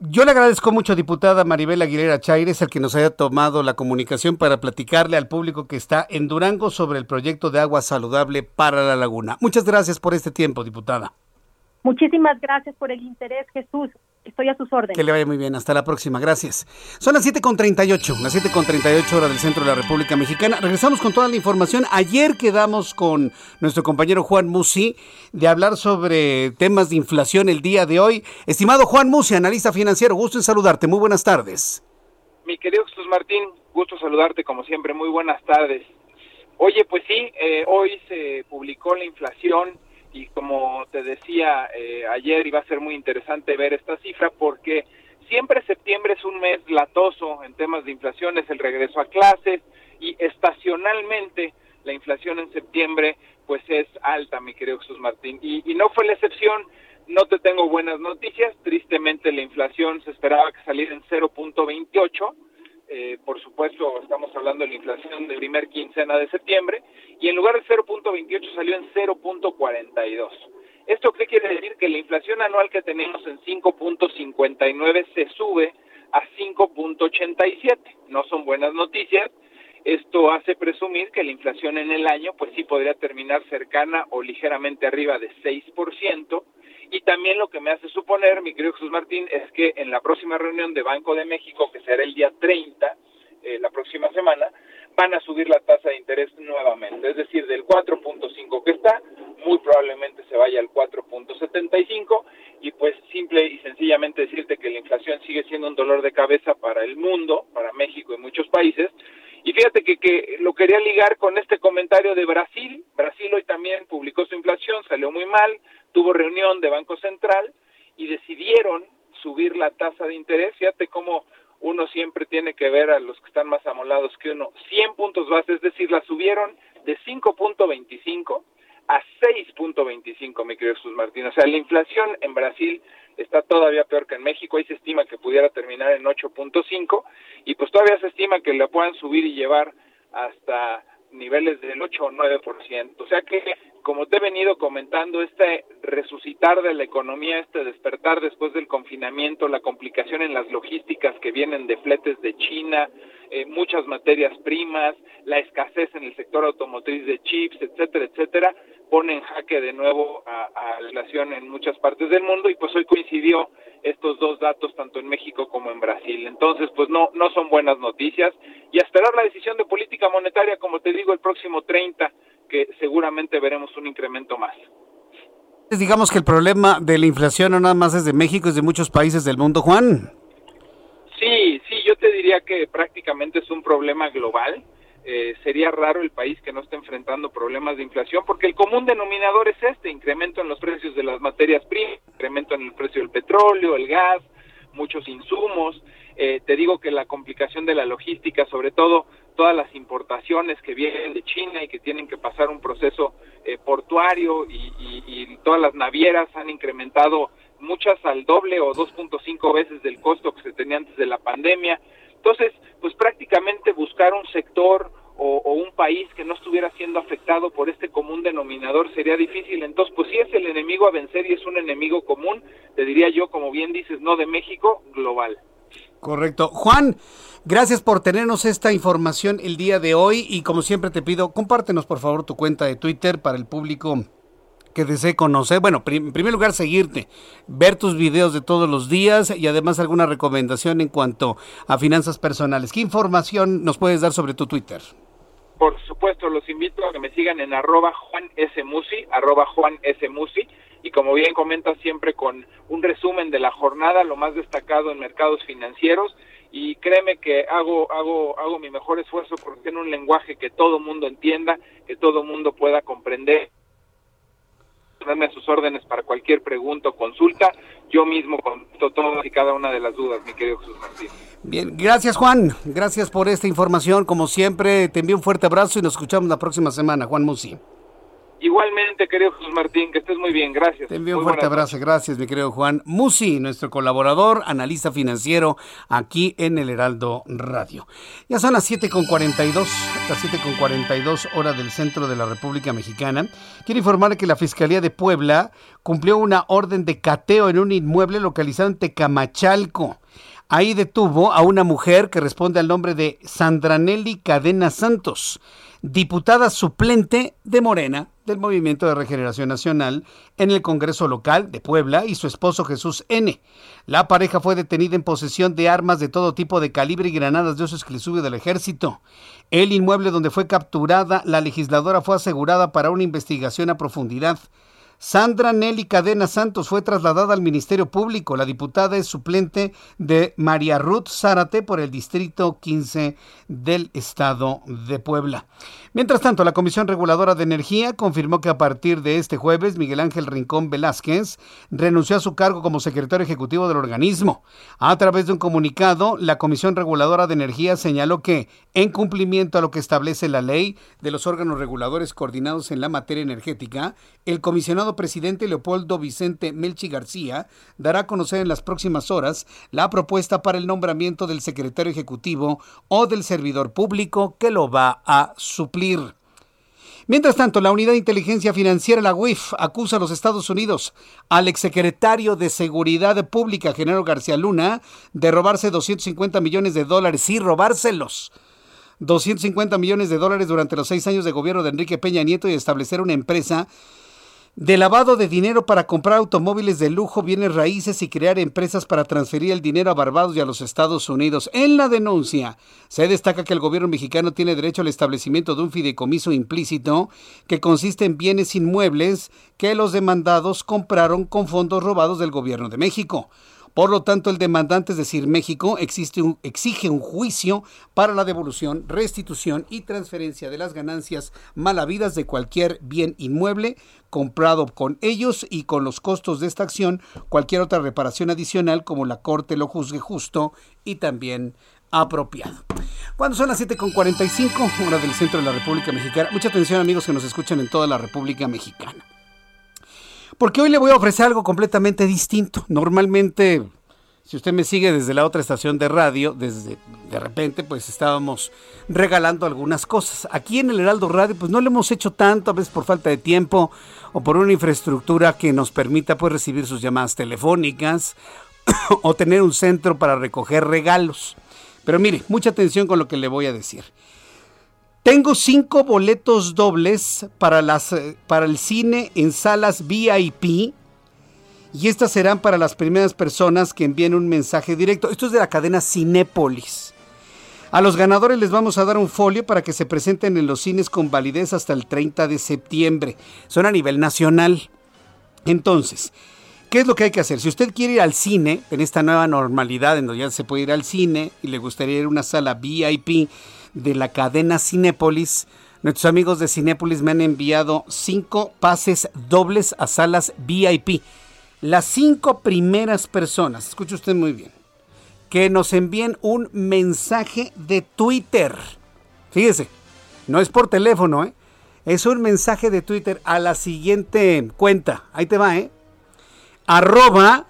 yo le agradezco mucho, diputada Maribel Aguilera Chaires, el que nos haya tomado la comunicación para platicarle al público que está en Durango sobre el proyecto de agua saludable para la laguna. Muchas gracias por este tiempo, diputada. Muchísimas gracias por el interés, Jesús. Estoy a sus órdenes. Que le vaya muy bien. Hasta la próxima. Gracias. Son las 7.38, las 7.38 horas del centro de la República Mexicana. Regresamos con toda la información. Ayer quedamos con nuestro compañero Juan Musi de hablar sobre temas de inflación el día de hoy. Estimado Juan Musi, analista financiero, gusto en saludarte. Muy buenas tardes. Mi querido Jesús Martín, gusto saludarte como siempre. Muy buenas tardes. Oye, pues sí, eh, hoy se publicó la inflación y como te decía eh, ayer iba a ser muy interesante ver esta cifra porque siempre septiembre es un mes latoso en temas de inflación, es el regreso a clases y estacionalmente la inflación en septiembre pues es alta, mi querido Jesús Martín. Y, y no fue la excepción, no te tengo buenas noticias, tristemente la inflación se esperaba que saliera en 0.28, eh, por supuesto estamos hablando de la inflación de primer quincena de septiembre, y en lugar de 0.28 salió en 0.42. ¿Esto qué quiere decir? Que la inflación anual que tenemos en 5.59 se sube a 5.87. No son buenas noticias. Esto hace presumir que la inflación en el año pues sí podría terminar cercana o ligeramente arriba de 6%, y también lo que me hace suponer, mi querido Jesús Martín, es que en la próxima reunión de Banco de México, que será el día 30, eh, la próxima semana, van a subir la tasa de interés nuevamente. Es decir, del 4.5 que está, muy probablemente se vaya al 4.75 y pues simple y sencillamente decirte que la inflación sigue siendo un dolor de cabeza para el mundo, para México y muchos países. Y fíjate que, que lo quería ligar con este comentario de Brasil. Brasil hoy también publicó su inflación, salió muy mal, tuvo reunión de Banco Central y decidieron subir la tasa de interés. Fíjate cómo uno siempre tiene que ver a los que están más amolados que uno. 100 puntos base, es decir, la subieron de 5.25 a 6.25, mi querido Jesús Martín. O sea, la inflación en Brasil está todavía peor que en México. Ahí se estima que pudiera terminar en 8.5 y pues todavía se estima que la puedan subir y llevar hasta niveles del 8 o 9%. O sea que como te he venido comentando, este resucitar de la economía, este despertar después del confinamiento, la complicación en las logísticas que vienen de fletes de China, eh, muchas materias primas, la escasez en el sector automotriz de chips, etcétera, etcétera, pone en jaque de nuevo a, a la relación en muchas partes del mundo y pues hoy coincidió estos dos datos tanto en México como en Brasil. Entonces, pues no no son buenas noticias y a esperar la decisión de política monetaria, como te digo, el próximo 30 que seguramente veremos un incremento más. Digamos que el problema de la inflación no nada más es de México, es de muchos países del mundo, Juan. Sí, sí, yo te diría que prácticamente es un problema global. Eh, sería raro el país que no esté enfrentando problemas de inflación, porque el común denominador es este, incremento en los precios de las materias primas, incremento en el precio del petróleo, el gas, muchos insumos. Eh, te digo que la complicación de la logística, sobre todo todas las importaciones que vienen de China y que tienen que pasar un proceso eh, portuario y, y, todas las navieras han incrementado muchas al doble o 2.5 veces del costo que se tenía antes de la pandemia. Entonces, pues prácticamente buscar un sector o, un país que no estuviera siendo afectado por este común denominador sería difícil. Entonces, pues sí es el enemigo a vencer y es un enemigo común, te diría yo, como bien dices, no de México, global. Correcto. Juan, gracias por tenernos esta información el día de hoy y como siempre te pido, compártenos por favor tu cuenta de Twitter para el público que desee conocer, bueno, en primer lugar seguirte, ver tus videos de todos los días y además alguna recomendación en cuanto a finanzas personales. ¿Qué información nos puedes dar sobre tu Twitter? Por supuesto, los invito a que me sigan en arroba Juan S. Y como bien comenta siempre con un resumen de la jornada, lo más destacado en mercados financieros, y créeme que hago hago hago mi mejor esfuerzo por tener un lenguaje que todo mundo entienda, que todo mundo pueda comprender ponerme a sus órdenes para cualquier pregunta o consulta. Yo mismo contesto todas y cada una de las dudas, mi querido Jesús Martín. Bien, gracias Juan, gracias por esta información. Como siempre, te envío un fuerte abrazo y nos escuchamos la próxima semana, Juan Musi. Igualmente, querido Jesús Martín, que estés muy bien, gracias. Te envío un fuerte abrazo, gracias, mi querido Juan Musi, nuestro colaborador, analista financiero aquí en el Heraldo Radio. Ya son las 7.42, las 7.42 horas del centro de la República Mexicana. Quiero informar que la Fiscalía de Puebla cumplió una orden de cateo en un inmueble localizado en Tecamachalco. Ahí detuvo a una mujer que responde al nombre de Sandranelli Cadena Santos diputada suplente de Morena del Movimiento de Regeneración Nacional en el Congreso Local de Puebla y su esposo Jesús N. La pareja fue detenida en posesión de armas de todo tipo de calibre y granadas de uso exclusivo del ejército. El inmueble donde fue capturada la legisladora fue asegurada para una investigación a profundidad. Sandra Nelly Cadena Santos fue trasladada al Ministerio Público. La diputada es suplente de María Ruth Zárate por el Distrito 15 del Estado de Puebla. Mientras tanto, la Comisión Reguladora de Energía confirmó que a partir de este jueves, Miguel Ángel Rincón Velázquez renunció a su cargo como secretario ejecutivo del organismo. A través de un comunicado, la Comisión Reguladora de Energía señaló que, en cumplimiento a lo que establece la ley de los órganos reguladores coordinados en la materia energética, el comisionado presidente Leopoldo Vicente Melchi García dará a conocer en las próximas horas la propuesta para el nombramiento del secretario ejecutivo o del servidor público que lo va a suplir. Mientras tanto, la Unidad de Inteligencia Financiera, la UIF, acusa a los Estados Unidos al exsecretario de Seguridad Pública, General García Luna, de robarse 250 millones de dólares. Sí, robárselos. 250 millones de dólares durante los seis años de gobierno de Enrique Peña Nieto y establecer una empresa de lavado de dinero para comprar automóviles de lujo, bienes raíces y crear empresas para transferir el dinero a Barbados y a los Estados Unidos. En la denuncia se destaca que el gobierno mexicano tiene derecho al establecimiento de un fideicomiso implícito que consiste en bienes inmuebles que los demandados compraron con fondos robados del gobierno de México. Por lo tanto, el demandante, es decir, México, exige un juicio para la devolución, restitución y transferencia de las ganancias mal habidas de cualquier bien inmueble comprado con ellos y con los costos de esta acción, cualquier otra reparación adicional como la Corte lo juzgue justo y también apropiado. Cuando son las 7.45, hora del centro de la República Mexicana, mucha atención amigos que nos escuchan en toda la República Mexicana porque hoy le voy a ofrecer algo completamente distinto. Normalmente, si usted me sigue desde la otra estación de radio, desde de repente, pues estábamos regalando algunas cosas. Aquí en el Heraldo Radio, pues no le hemos hecho tanto, a veces por falta de tiempo o por una infraestructura que nos permita pues recibir sus llamadas telefónicas o tener un centro para recoger regalos. Pero mire, mucha atención con lo que le voy a decir. Tengo cinco boletos dobles para, las, eh, para el cine en salas VIP. Y estas serán para las primeras personas que envíen un mensaje directo. Esto es de la cadena Cinépolis. A los ganadores les vamos a dar un folio para que se presenten en los cines con validez hasta el 30 de septiembre. Son a nivel nacional. Entonces, ¿qué es lo que hay que hacer? Si usted quiere ir al cine, en esta nueva normalidad en donde ya se puede ir al cine y le gustaría ir a una sala VIP, de la cadena Cinépolis. Nuestros amigos de Cinépolis me han enviado cinco pases dobles a salas VIP. Las cinco primeras personas, escuche usted muy bien, que nos envíen un mensaje de Twitter. Fíjese, no es por teléfono, ¿eh? es un mensaje de Twitter a la siguiente cuenta. Ahí te va, ¿eh? Arroba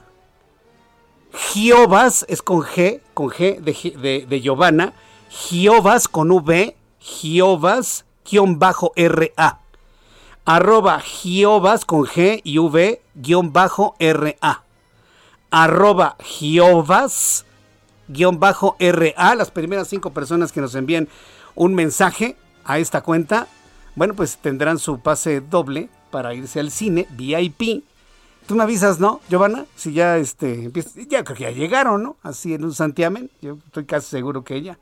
Giovas, es con G, con G de, de, de Giovanna, Giovas con V, Giovas, guion bajo RA. Arroba Giovas con G y V, guion bajo RA. Arroba Giovas, guion bajo RA. Las primeras cinco personas que nos envíen un mensaje a esta cuenta, bueno, pues tendrán su pase doble para irse al cine VIP. Tú me avisas, ¿no, Giovanna? Si ya este ya creo que ya llegaron, ¿no? Así en un santiamen. Yo estoy casi seguro que ella.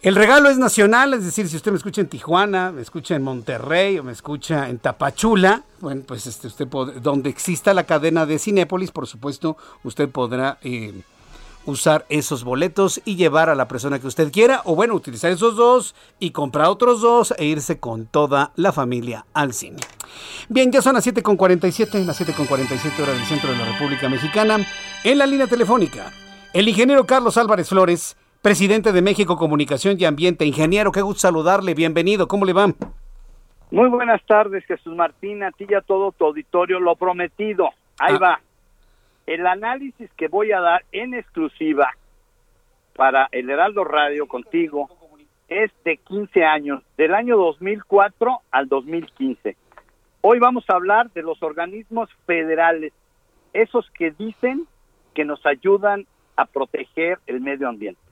El regalo es nacional, es decir, si usted me escucha en Tijuana, me escucha en Monterrey o me escucha en Tapachula, bueno, pues este, usted donde exista la cadena de Cinépolis, por supuesto, usted podrá eh, usar esos boletos y llevar a la persona que usted quiera, o bueno, utilizar esos dos y comprar otros dos e irse con toda la familia al cine. Bien, ya son las 7.47, las 7.47 horas del centro de la República Mexicana. En la línea telefónica El ingeniero Carlos Álvarez Flores, presidente de México Comunicación y Ambiente. Ingeniero, qué gusto saludarle, bienvenido, ¿cómo le va? Muy buenas tardes, Jesús Martín, a ti y a todo tu auditorio, lo prometido, ahí ah. va. El análisis que voy a dar en exclusiva para el Heraldo Radio contigo es de 15 años, del año 2004 al 2015. Hoy vamos a hablar de los organismos federales, esos que dicen que nos ayudan a proteger el medio ambiente.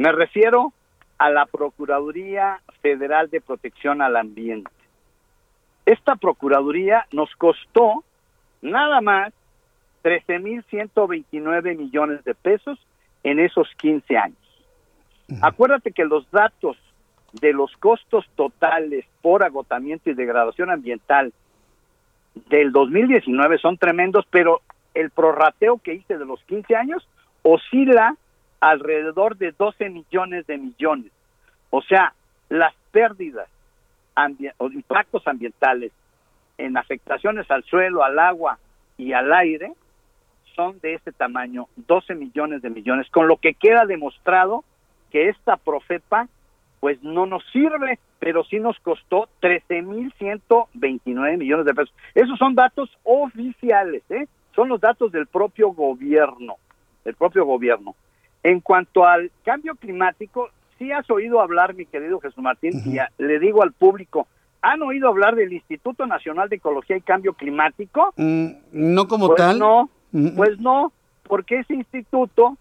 Me refiero a la Procuraduría Federal de Protección al Ambiente. Esta Procuraduría nos costó nada más 13.129 millones de pesos en esos 15 años. Acuérdate que los datos de los costos totales por agotamiento y degradación ambiental del 2019 son tremendos, pero el prorrateo que hice de los 15 años oscila alrededor de 12 millones de millones. O sea, las pérdidas o impactos ambientales en afectaciones al suelo, al agua y al aire son de ese tamaño, 12 millones de millones, con lo que queda demostrado que esta Profepa pues no nos sirve, pero sí nos costó 13.129 millones de pesos. Esos son datos oficiales, ¿eh? son los datos del propio gobierno, del propio gobierno. En cuanto al cambio climático, sí has oído hablar, mi querido Jesús Martín, y le digo al público, ¿han oído hablar del Instituto Nacional de Ecología y Cambio Climático? Mm, no como pues tal. No, pues no, porque ese instituto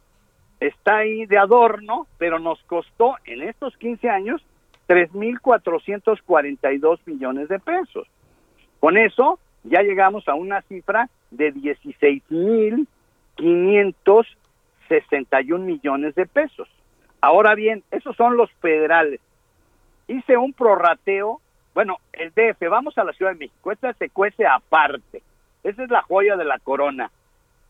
está ahí de adorno, pero nos costó en estos 15 años 3.442 millones de pesos. Con eso ya llegamos a una cifra de 16.561 millones de pesos. Ahora bien, esos son los federales. Hice un prorrateo, bueno, el DF, vamos a la Ciudad de México, esta se cuece aparte, esa es la joya de la corona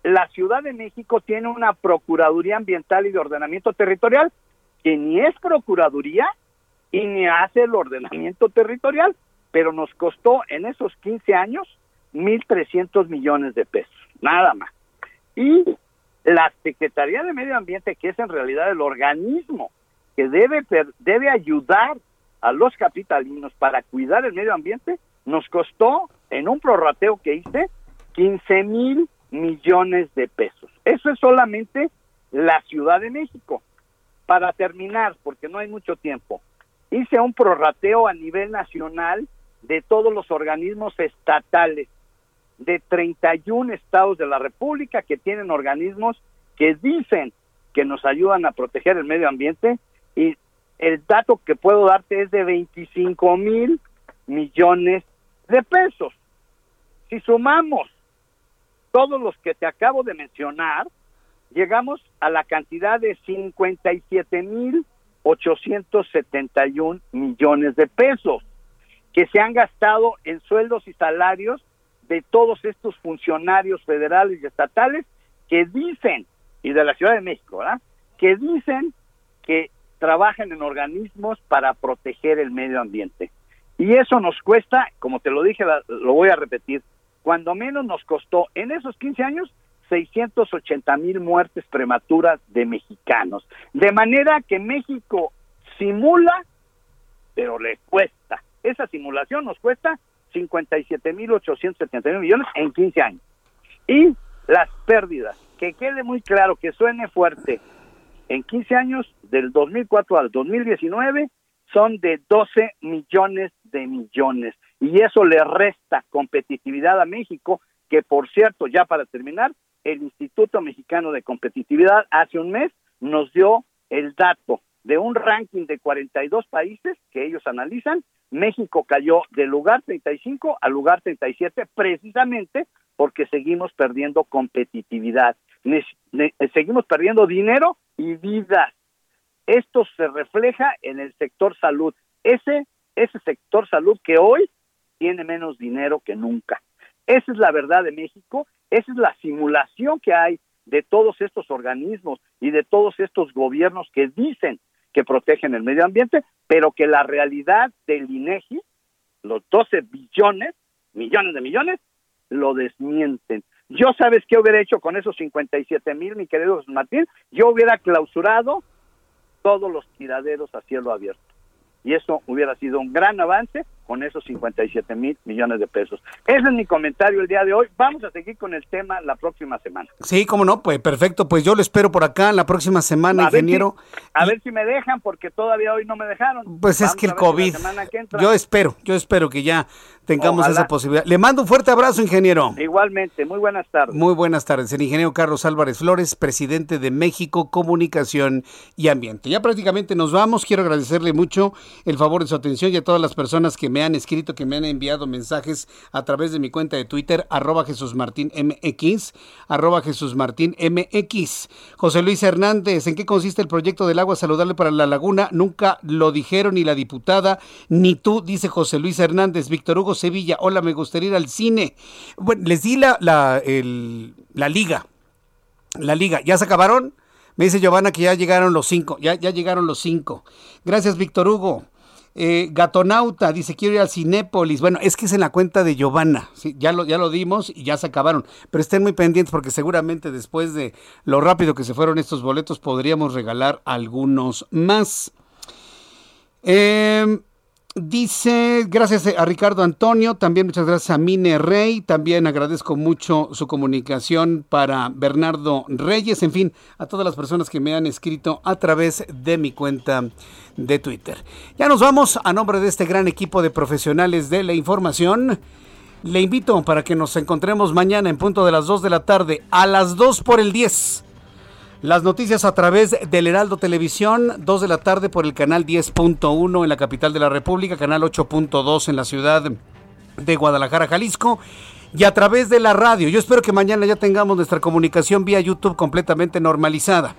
la Ciudad de México tiene una Procuraduría Ambiental y de Ordenamiento Territorial que ni es Procuraduría y ni hace el ordenamiento territorial, pero nos costó en esos 15 años 1.300 millones de pesos, nada más. Y la Secretaría de Medio Ambiente, que es en realidad el organismo que debe, debe ayudar a los capitalinos para cuidar el medio ambiente, nos costó en un prorrateo que hice 15 mil millones de pesos. Eso es solamente la Ciudad de México. Para terminar, porque no hay mucho tiempo, hice un prorrateo a nivel nacional de todos los organismos estatales de 31 estados de la República que tienen organismos que dicen que nos ayudan a proteger el medio ambiente y el dato que puedo darte es de 25 mil millones de pesos. Si sumamos todos los que te acabo de mencionar, llegamos a la cantidad de 57 mil 871 millones de pesos que se han gastado en sueldos y salarios de todos estos funcionarios federales y estatales que dicen, y de la Ciudad de México, ¿verdad? que dicen que trabajan en organismos para proteger el medio ambiente. Y eso nos cuesta, como te lo dije, lo voy a repetir, cuando menos nos costó en esos 15 años 680 mil muertes prematuras de mexicanos. De manera que México simula, pero le cuesta. Esa simulación nos cuesta 57 mil 879 millones en 15 años. Y las pérdidas, que quede muy claro, que suene fuerte, en 15 años, del 2004 al 2019, son de 12 millones de millones y eso le resta competitividad a México, que por cierto, ya para terminar, el Instituto Mexicano de Competitividad hace un mes nos dio el dato de un ranking de 42 países que ellos analizan, México cayó del lugar 35 al lugar 37 precisamente porque seguimos perdiendo competitividad, seguimos perdiendo dinero y vidas. Esto se refleja en el sector salud. Ese ese sector salud que hoy tiene menos dinero que nunca. Esa es la verdad de México, esa es la simulación que hay de todos estos organismos y de todos estos gobiernos que dicen que protegen el medio ambiente, pero que la realidad del INEGI, los 12 billones, millones de millones, lo desmienten. Yo sabes qué hubiera hecho con esos 57 mil, mi querido Martín. Yo hubiera clausurado todos los tiraderos a cielo abierto. Y eso hubiera sido un gran avance con esos 57 mil millones de pesos. Ese es mi comentario el día de hoy. Vamos a seguir con el tema la próxima semana. Sí, cómo no, pues perfecto. Pues yo lo espero por acá la próxima semana, ingeniero. a ver si me dejan, porque todavía hoy no me dejaron. Pues es que el COVID. yo espero, yo espero que ya tengamos esa posibilidad. Le mando un fuerte abrazo, ingeniero. Igualmente, muy buenas tardes. Muy buenas tardes. El ingeniero Carlos Álvarez Flores, presidente de México Comunicación y Ambiente. Ya prácticamente nos vamos. Quiero agradecerle mucho el favor de su atención y a todas las personas que me han escrito, que me han enviado mensajes a través de mi cuenta de Twitter, arroba Jesús Martín MX, arroba Jesús Martín MX. José Luis Hernández, ¿en qué consiste el proyecto del agua saludable para la laguna? Nunca lo dijeron ni la diputada, ni tú, dice José Luis Hernández. Víctor Hugo Sevilla, hola, me gustaría ir al cine. Bueno, les di la, la, la liga. La liga, ¿ya se acabaron? Me dice Giovanna que ya llegaron los cinco, ya, ya llegaron los cinco. Gracias, Víctor Hugo. Eh, Gatonauta dice, quiero ir al Cinépolis. Bueno, es que es en la cuenta de Giovanna. ya, lo, ya lo dimos y ya se acabaron. Pero estén muy pendientes porque seguramente después de lo rápido que se fueron estos boletos podríamos regalar algunos más. Eh, Dice, gracias a Ricardo Antonio, también muchas gracias a Mine Rey, también agradezco mucho su comunicación para Bernardo Reyes, en fin, a todas las personas que me han escrito a través de mi cuenta de Twitter. Ya nos vamos a nombre de este gran equipo de profesionales de la información. Le invito para que nos encontremos mañana en punto de las 2 de la tarde, a las 2 por el 10 las noticias a través del Heraldo Televisión, 2 de la tarde por el canal 10.1 en la capital de la República, canal 8.2 en la ciudad de Guadalajara, Jalisco. Y a través de la radio. Yo espero que mañana ya tengamos nuestra comunicación vía YouTube completamente normalizada.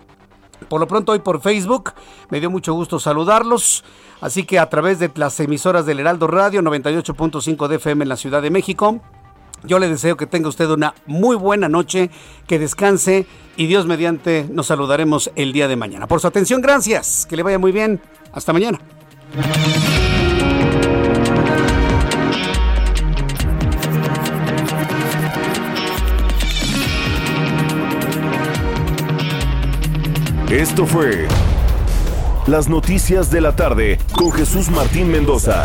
Por lo pronto hoy por Facebook, me dio mucho gusto saludarlos. Así que a través de las emisoras del Heraldo Radio 98.5 de FM en la Ciudad de México, yo le deseo que tenga usted una muy buena noche, que descanse y Dios mediante nos saludaremos el día de mañana. Por su atención, gracias. Que le vaya muy bien. Hasta mañana. Esto fue Las Noticias de la Tarde con Jesús Martín Mendoza.